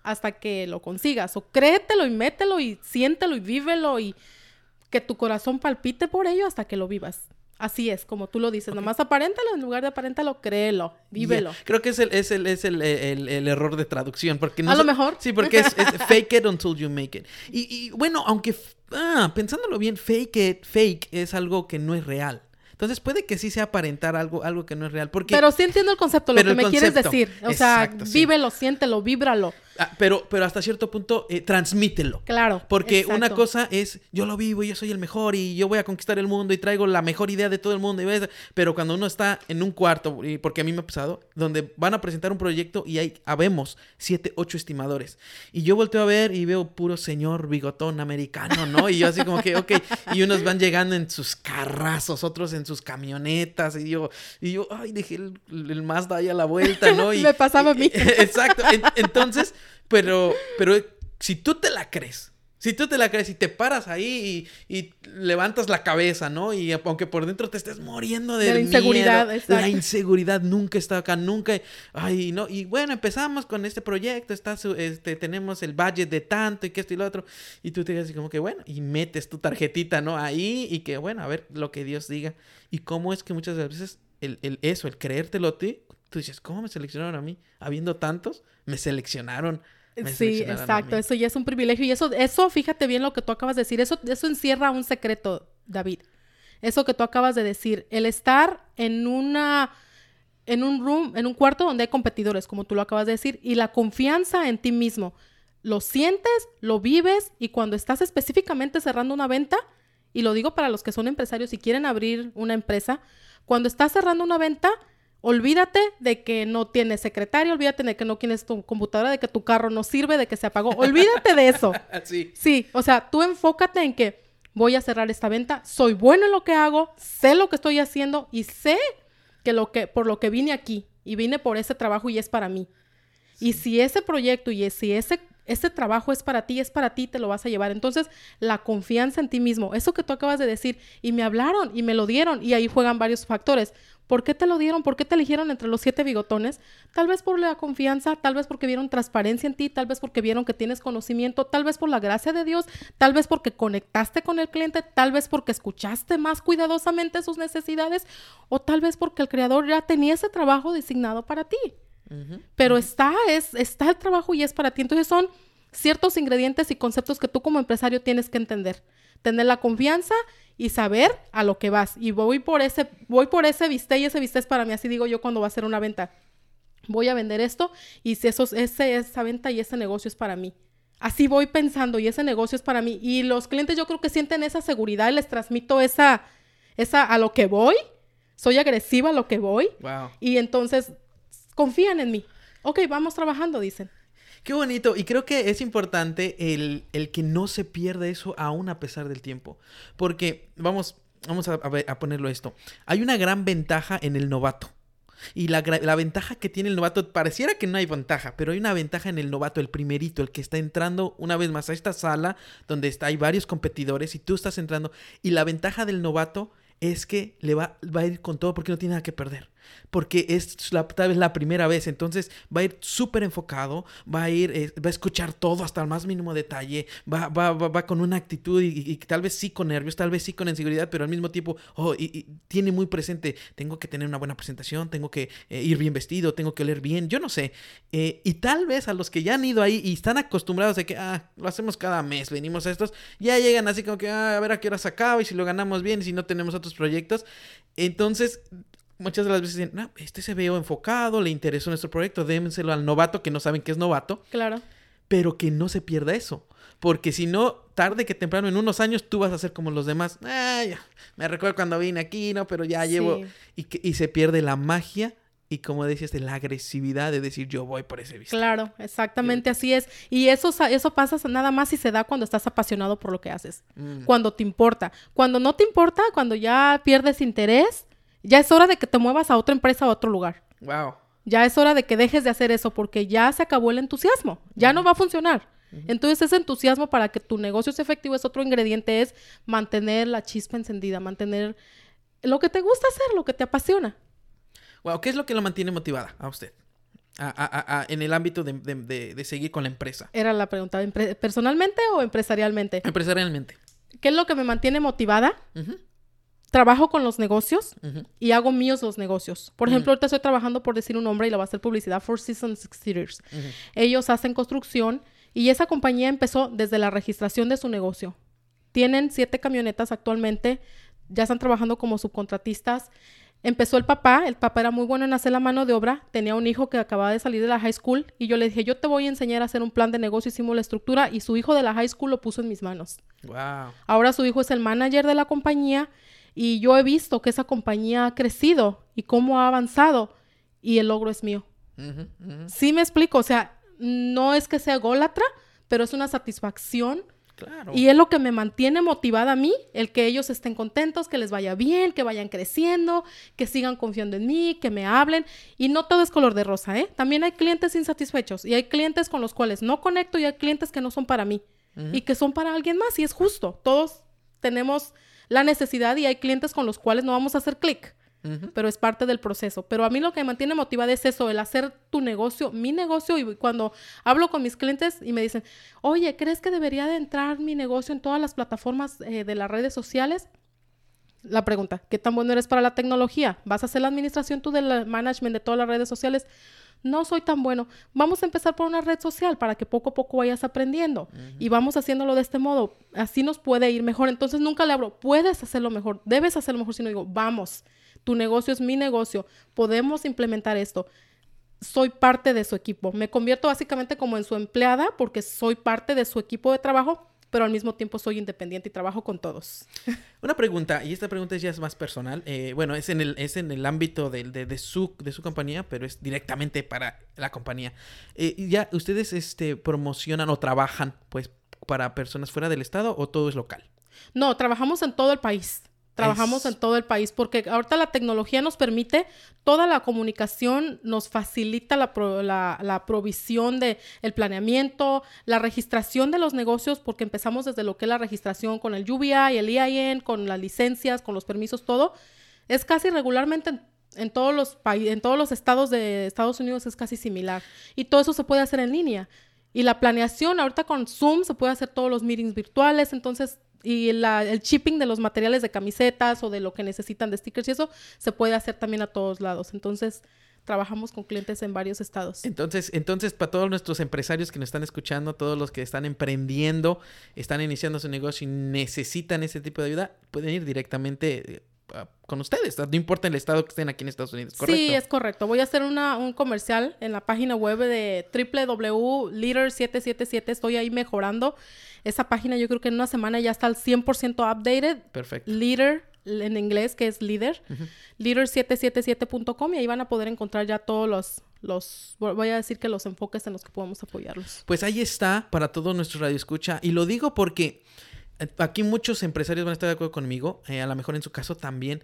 hasta que lo consigas, o créetelo y mételo y siéntelo y vívelo y que tu corazón palpite por ello hasta que lo vivas. Así es, como tú lo dices, nomás aparéntalo, en lugar de aparéntalo, créelo, vívelo. Creo que es el, es el, es el, el, error de traducción, porque no A lo mejor. Sí, porque es, fake it until you make it. Y, y bueno, aunque, ah, pensándolo bien, fake it, fake es algo que no es real. Entonces puede que sí sea aparentar algo, algo que no es real. Porque, pero sí entiendo el concepto, lo que me quieres decir. O sea, vívelo, siéntelo, víbralo. Ah, pero, pero hasta cierto punto, eh, transmítelo. Claro. Porque una cosa es, yo lo vivo y yo soy el mejor y yo voy a conquistar el mundo y traigo la mejor idea de todo el mundo. Y pero cuando uno está en un cuarto, porque a mí me ha pasado, donde van a presentar un proyecto y hay, habemos siete, ocho estimadores. Y yo volteo a ver y veo puro señor bigotón americano, ¿no? Y yo así como que, ok. Y unos van llegando en sus carrazos, otros en sus camionetas. Y yo, y yo ay, dejé el, el Mazda ahí a la vuelta, ¿no? Y, me pasaba a mí. exacto. entonces pero, pero si tú te la crees, si tú te la crees y te paras ahí y, levantas la cabeza, ¿no? Y aunque por dentro te estés muriendo de, la inseguridad, la inseguridad nunca está acá, nunca. Ay, no. Y bueno, empezamos con este proyecto, está este, tenemos el budget de tanto y que esto y lo otro. Y tú te dices así como que bueno, y metes tu tarjetita, ¿no? Ahí y que bueno, a ver lo que Dios diga. Y cómo es que muchas veces el, el eso, el creértelo a ti, tú dices, ¿cómo me seleccionaron a mí? Habiendo tantos, me seleccionaron sí, exacto, eso ya es un privilegio y eso, eso, fíjate bien lo que tú acabas de decir, eso, eso encierra un secreto, David. Eso que tú acabas de decir, el estar en una, en un room, en un cuarto donde hay competidores, como tú lo acabas de decir, y la confianza en ti mismo, lo sientes, lo vives y cuando estás específicamente cerrando una venta, y lo digo para los que son empresarios y quieren abrir una empresa, cuando estás cerrando una venta, Olvídate de que no tienes secretario, olvídate de que no tienes tu computadora, de que tu carro no sirve, de que se apagó. Olvídate de eso. Sí. Sí, o sea, tú enfócate en que voy a cerrar esta venta, soy bueno en lo que hago, sé lo que estoy haciendo y sé que lo que por lo que vine aquí y vine por ese trabajo y es para mí. Y si ese proyecto y si ese este trabajo es para ti, es para ti, te lo vas a llevar. Entonces, la confianza en ti mismo, eso que tú acabas de decir, y me hablaron y me lo dieron, y ahí juegan varios factores. ¿Por qué te lo dieron? ¿Por qué te eligieron entre los siete bigotones? Tal vez por la confianza, tal vez porque vieron transparencia en ti, tal vez porque vieron que tienes conocimiento, tal vez por la gracia de Dios, tal vez porque conectaste con el cliente, tal vez porque escuchaste más cuidadosamente sus necesidades, o tal vez porque el creador ya tenía ese trabajo designado para ti. Pero está, es, está el trabajo y es para ti. Entonces son ciertos ingredientes y conceptos que tú como empresario tienes que entender. Tener la confianza y saber a lo que vas. Y voy por ese, voy por ese viste y ese viste es para mí, así digo yo cuando va a hacer una venta. Voy a vender esto y si eso, ese, esa venta y ese negocio es para mí. Así voy pensando y ese negocio es para mí. Y los clientes yo creo que sienten esa seguridad y les transmito esa, esa a lo que voy. Soy agresiva a lo que voy. Y entonces confían en mí. Ok, vamos trabajando, dicen. Qué bonito. Y creo que es importante el, que no se pierda eso aún a pesar del tiempo. Porque, vamos, vamos a, a, ponerlo esto. Hay una gran ventaja en el novato. Y la, la, ventaja que tiene el novato, pareciera que no hay ventaja, pero hay una ventaja en el novato, el primerito, el que está entrando una vez más a esta sala donde está, hay varios competidores y tú estás entrando. Y la ventaja del novato es que le va, va a ir con todo porque no tiene nada que perder. Porque es la, tal vez la primera vez, entonces va a ir súper enfocado, va a ir, eh, va a escuchar todo hasta el más mínimo detalle, va, va, va, con una actitud y, tal vez sí con nervios, tal vez sí con inseguridad, pero al mismo tiempo, oh, y, tiene muy presente, tengo que tener una buena presentación, tengo que eh, ir bien vestido, tengo que leer bien, yo no sé. Eh, y tal vez a los que ya han ido ahí y están acostumbrados de que, ah, lo hacemos cada mes, venimos a estos, ya llegan así como que, ah, a ver a qué hora se acaba y si lo ganamos bien y si no tenemos otros proyectos. Entonces, muchas de las veces dicen, no, este se veo enfocado, le interesó nuestro proyecto, démenselo al novato que no saben que es novato. Claro. Pero que no se pierda eso. Porque si no, tarde que temprano, en unos años, tú vas a ser como los demás. Ah, ya, me recuerdo cuando vine aquí, ¿no? Pero ya llevo. Y, que, y se pierde la magia y como decías, de la agresividad de decir yo voy por ese visto. Claro, exactamente así es. Y eso, eso pasa nada más si se da cuando estás apasionado por lo que haces, mm. cuando te importa. Cuando no te importa, cuando ya pierdes interés, ya es hora de que te muevas a otra empresa o a otro lugar. Wow. Ya es hora de que dejes de hacer eso porque ya se acabó el entusiasmo. Ya no va a funcionar. Entonces ese entusiasmo para que tu negocio sea efectivo es otro ingrediente, es mantener la chispa encendida, mantener lo que te gusta hacer, lo que te apasiona. Wow, ¿qué es lo que lo mantiene motivada a usted? en el ámbito de, seguir con la empresa. Era la pregunta, ¿personalmente o empresarialmente? Empresarialmente. ¿Qué es lo que me mantiene motivada? Trabajo con los negocios y hago míos los negocios. Por ejemplo, ahorita estoy trabajando por decir un nombre y lo va a hacer publicidad, Four Seasons Exteriors. Ellos hacen construcción y esa compañía empezó desde la registración de su negocio. Tienen siete camionetas actualmente, ya están trabajando como subcontratistas. Empezó el papá, el papá era muy bueno en hacer la mano de obra, tenía un hijo que acababa de salir de la high school y yo le dije, yo te voy a enseñar a hacer un plan de negocio, hicimos la estructura y su hijo de la high school lo puso en mis manos. Wow. Ahora su hijo es el manager de la compañía y yo he visto que esa compañía ha crecido y cómo ha avanzado y el logro es mío. Sí me explico, o sea, no es que sea ególatra, pero es una satisfacción. Claro. Y es lo que me mantiene motivada a mí, el que ellos estén contentos, que les vaya bien, que vayan creciendo, que sigan confiando en mí, que me hablen. Y no todo es color de rosa, ¿eh? También hay clientes insatisfechos y hay clientes con los cuales no conecto y hay clientes que no son para mí y que son para alguien más y es justo. Todos tenemos la necesidad y hay clientes con los cuales no vamos a hacer clic. Pero es parte del proceso. Pero a mí lo que me mantiene motivada es eso, el hacer tu negocio, mi negocio. Y cuando hablo con mis clientes y me dicen, oye, ¿crees que debería de entrar mi negocio en todas las plataformas eh, de las redes sociales? La pregunta, ¿qué tan bueno eres para la tecnología? ¿Vas a hacer la administración tú del management de todas las redes sociales? no soy tan bueno. Vamos a empezar por una red social para que poco a poco vayas aprendiendo y vamos haciéndolo de este modo. Así nos puede ir mejor. Entonces nunca le abro, puedes hacerlo mejor, debes hacerlo mejor, sino digo, vamos, tu negocio es mi negocio, podemos implementar esto. Soy parte de su equipo. Me convierto básicamente como en su empleada porque soy parte de su equipo de trabajo pero al mismo tiempo soy independiente y trabajo con todos. Una pregunta, y esta pregunta ya es más personal. Eh, bueno, es en el, es en el ámbito de, de, su, de su compañía, pero es directamente para la compañía. Eh, ¿Ya ustedes este, promocionan o trabajan pues para personas fuera del estado o todo es local? No, trabajamos en todo el país. Trabajamos en todo el país porque ahorita la tecnología nos permite toda la comunicación, nos facilita la, la, provisión de el planeamiento, la registración de los negocios porque empezamos desde lo que es la registración con el UBI, el EIN, con las licencias, con los permisos, todo. Es casi regularmente en, todos los en todos los estados de Estados Unidos es casi similar y todo eso se puede hacer en línea. Y la planeación ahorita con Zoom se puede hacer todos los meetings virtuales, entonces y el shipping de los materiales de camisetas o de lo que necesitan de stickers y eso se puede hacer también a todos lados. Entonces, trabajamos con clientes en varios estados. Entonces, entonces para todos nuestros empresarios que nos están escuchando, todos los que están emprendiendo, están iniciando su negocio y necesitan ese tipo de ayuda, pueden ir directamente eh, con ustedes, no importa el estado que estén aquí en Estados Unidos, ¿correcto? Sí, es correcto. Voy a hacer una, un comercial en la página web de www.leader777. Estoy ahí mejorando esa página. Yo creo que en una semana ya está al 100% updated. Perfecto. Leader en inglés, que es líder, leader777.com y ahí van a poder encontrar ya todos los, los, voy a decir que los enfoques en los que podemos apoyarlos. Pues ahí está para todo nuestro radio escucha y lo digo porque aquí muchos empresarios van a estar de acuerdo conmigo, eh, a lo mejor en su caso también.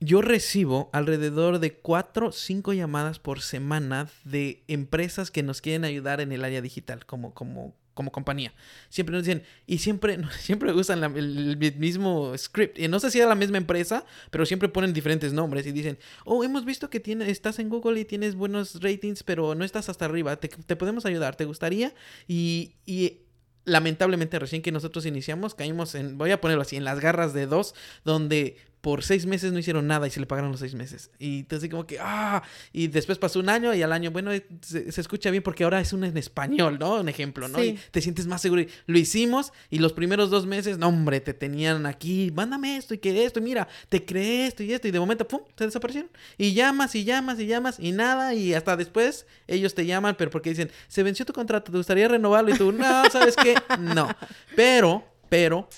Yo recibo alrededor de cuatro o cinco llamadas por semana de empresas que nos quieren ayudar en el área digital, como, como como compañía. Siempre nos dicen, y siempre, siempre usan el, mismo script. Y no sé si era la misma empresa, pero siempre ponen diferentes nombres y dicen, oh, hemos visto que tiene, estás en Google y tienes buenos ratings, pero no estás hasta arriba. Te, podemos ayudar, ¿te gustaría? Y, y lamentablemente recién que nosotros iniciamos, caímos en, voy a ponerlo así, en las garras de dos, donde por seis meses no hicieron nada y se le pagaron los seis meses. Y entonces como que, ah, y después pasó un año y al año, bueno, eh, se, escucha bien porque ahora es un en español, ¿no? Un ejemplo, ¿no? Y te sientes más seguro. lo hicimos y los primeros dos meses, no, hombre, te tenían aquí, mándame esto y que esto, y mira, te crees esto y esto, y de momento, pum, te desaparecieron. Y llamas y llamas y llamas y nada, y hasta después ellos te llaman, pero porque dicen, se venció tu contrato, ¿te gustaría renovarlo? Y tú, no, ¿sabes qué? No. Pero, pero,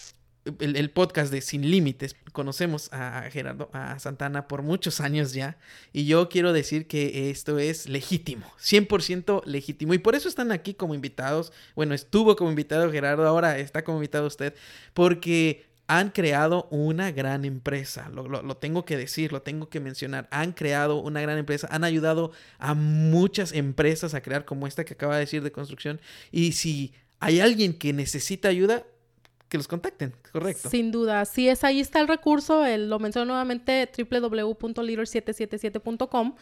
el, podcast de Sin Límites. Conocemos a Gerardo, a Santana por muchos años ya. Y yo quiero decir que esto es legítimo, 100% legítimo. Y por eso están aquí como invitados. Bueno, estuvo como invitado Gerardo, ahora está como invitado usted. Porque han creado una gran empresa. Lo, lo, tengo que decir, lo tengo que mencionar. Han creado una gran empresa. Han ayudado a muchas empresas a crear como esta que acaba de decir de construcción. Y si hay alguien que necesita ayuda, que los contacten, correcto. Sin duda, sí es ahí está el recurso, el, lo menciono nuevamente www.leader777.com.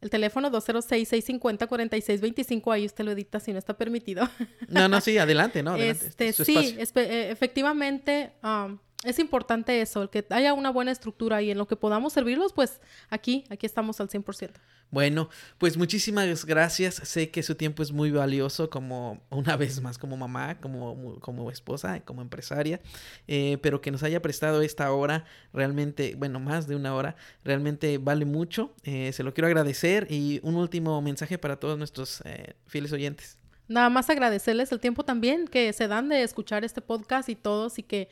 El teléfono 206-650-4625, ahí usted lo edita si no está permitido. No, no, sí, adelante, ¿no? Adelante. Este, sí, eh, efectivamente, um, es importante eso, el que haya una buena estructura y en lo que podamos servirlos, pues aquí, aquí estamos al 100%. Bueno, pues muchísimas gracias. Sé que su tiempo es muy valioso como una vez más como mamá, como, como esposa, como empresaria, eh, pero que nos haya prestado esta hora, realmente, bueno, más de una hora, realmente vale mucho. Eh, se lo quiero agradecer y un último mensaje para todos nuestros eh, fieles oyentes. Nada más agradecerles el tiempo también que se dan de escuchar este podcast y todos y que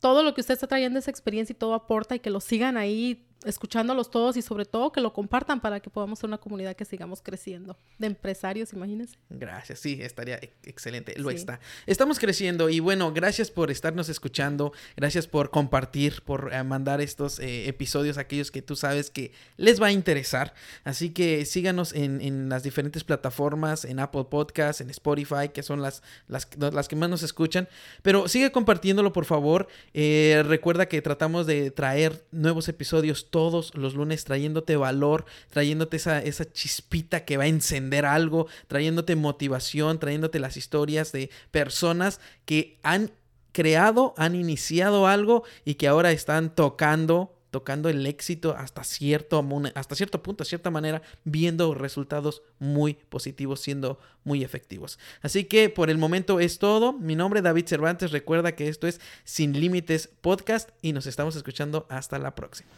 todo lo que usted está trayendo esa experiencia y todo aporta y que lo sigan ahí escuchándolos todos y sobre todo que lo compartan para que podamos ser una comunidad que sigamos creciendo de empresarios, imagínense. Gracias, sí, estaría excelente, lo está. Estamos creciendo y bueno, gracias por estarnos escuchando, gracias por compartir, por eh, mandar estos eh, episodios a aquellos que tú sabes que les va a interesar. Así que síganos en, las diferentes plataformas, en Apple Podcasts, en Spotify, que son las, las, las que más nos escuchan, pero sigue compartiéndolo por favor. Eh, recuerda que tratamos de traer nuevos episodios todos los lunes trayéndote valor, trayéndote esa, esa chispita que va a encender algo, trayéndote motivación, trayéndote las historias de personas que han creado, han iniciado algo y que ahora están tocando tocando el éxito hasta cierto, hasta cierto punto, de cierta manera, viendo resultados muy positivos, siendo muy efectivos. Así que por el momento es todo. Mi nombre es David Cervantes. Recuerda que esto es Sin Límites Podcast y nos estamos escuchando hasta la próxima.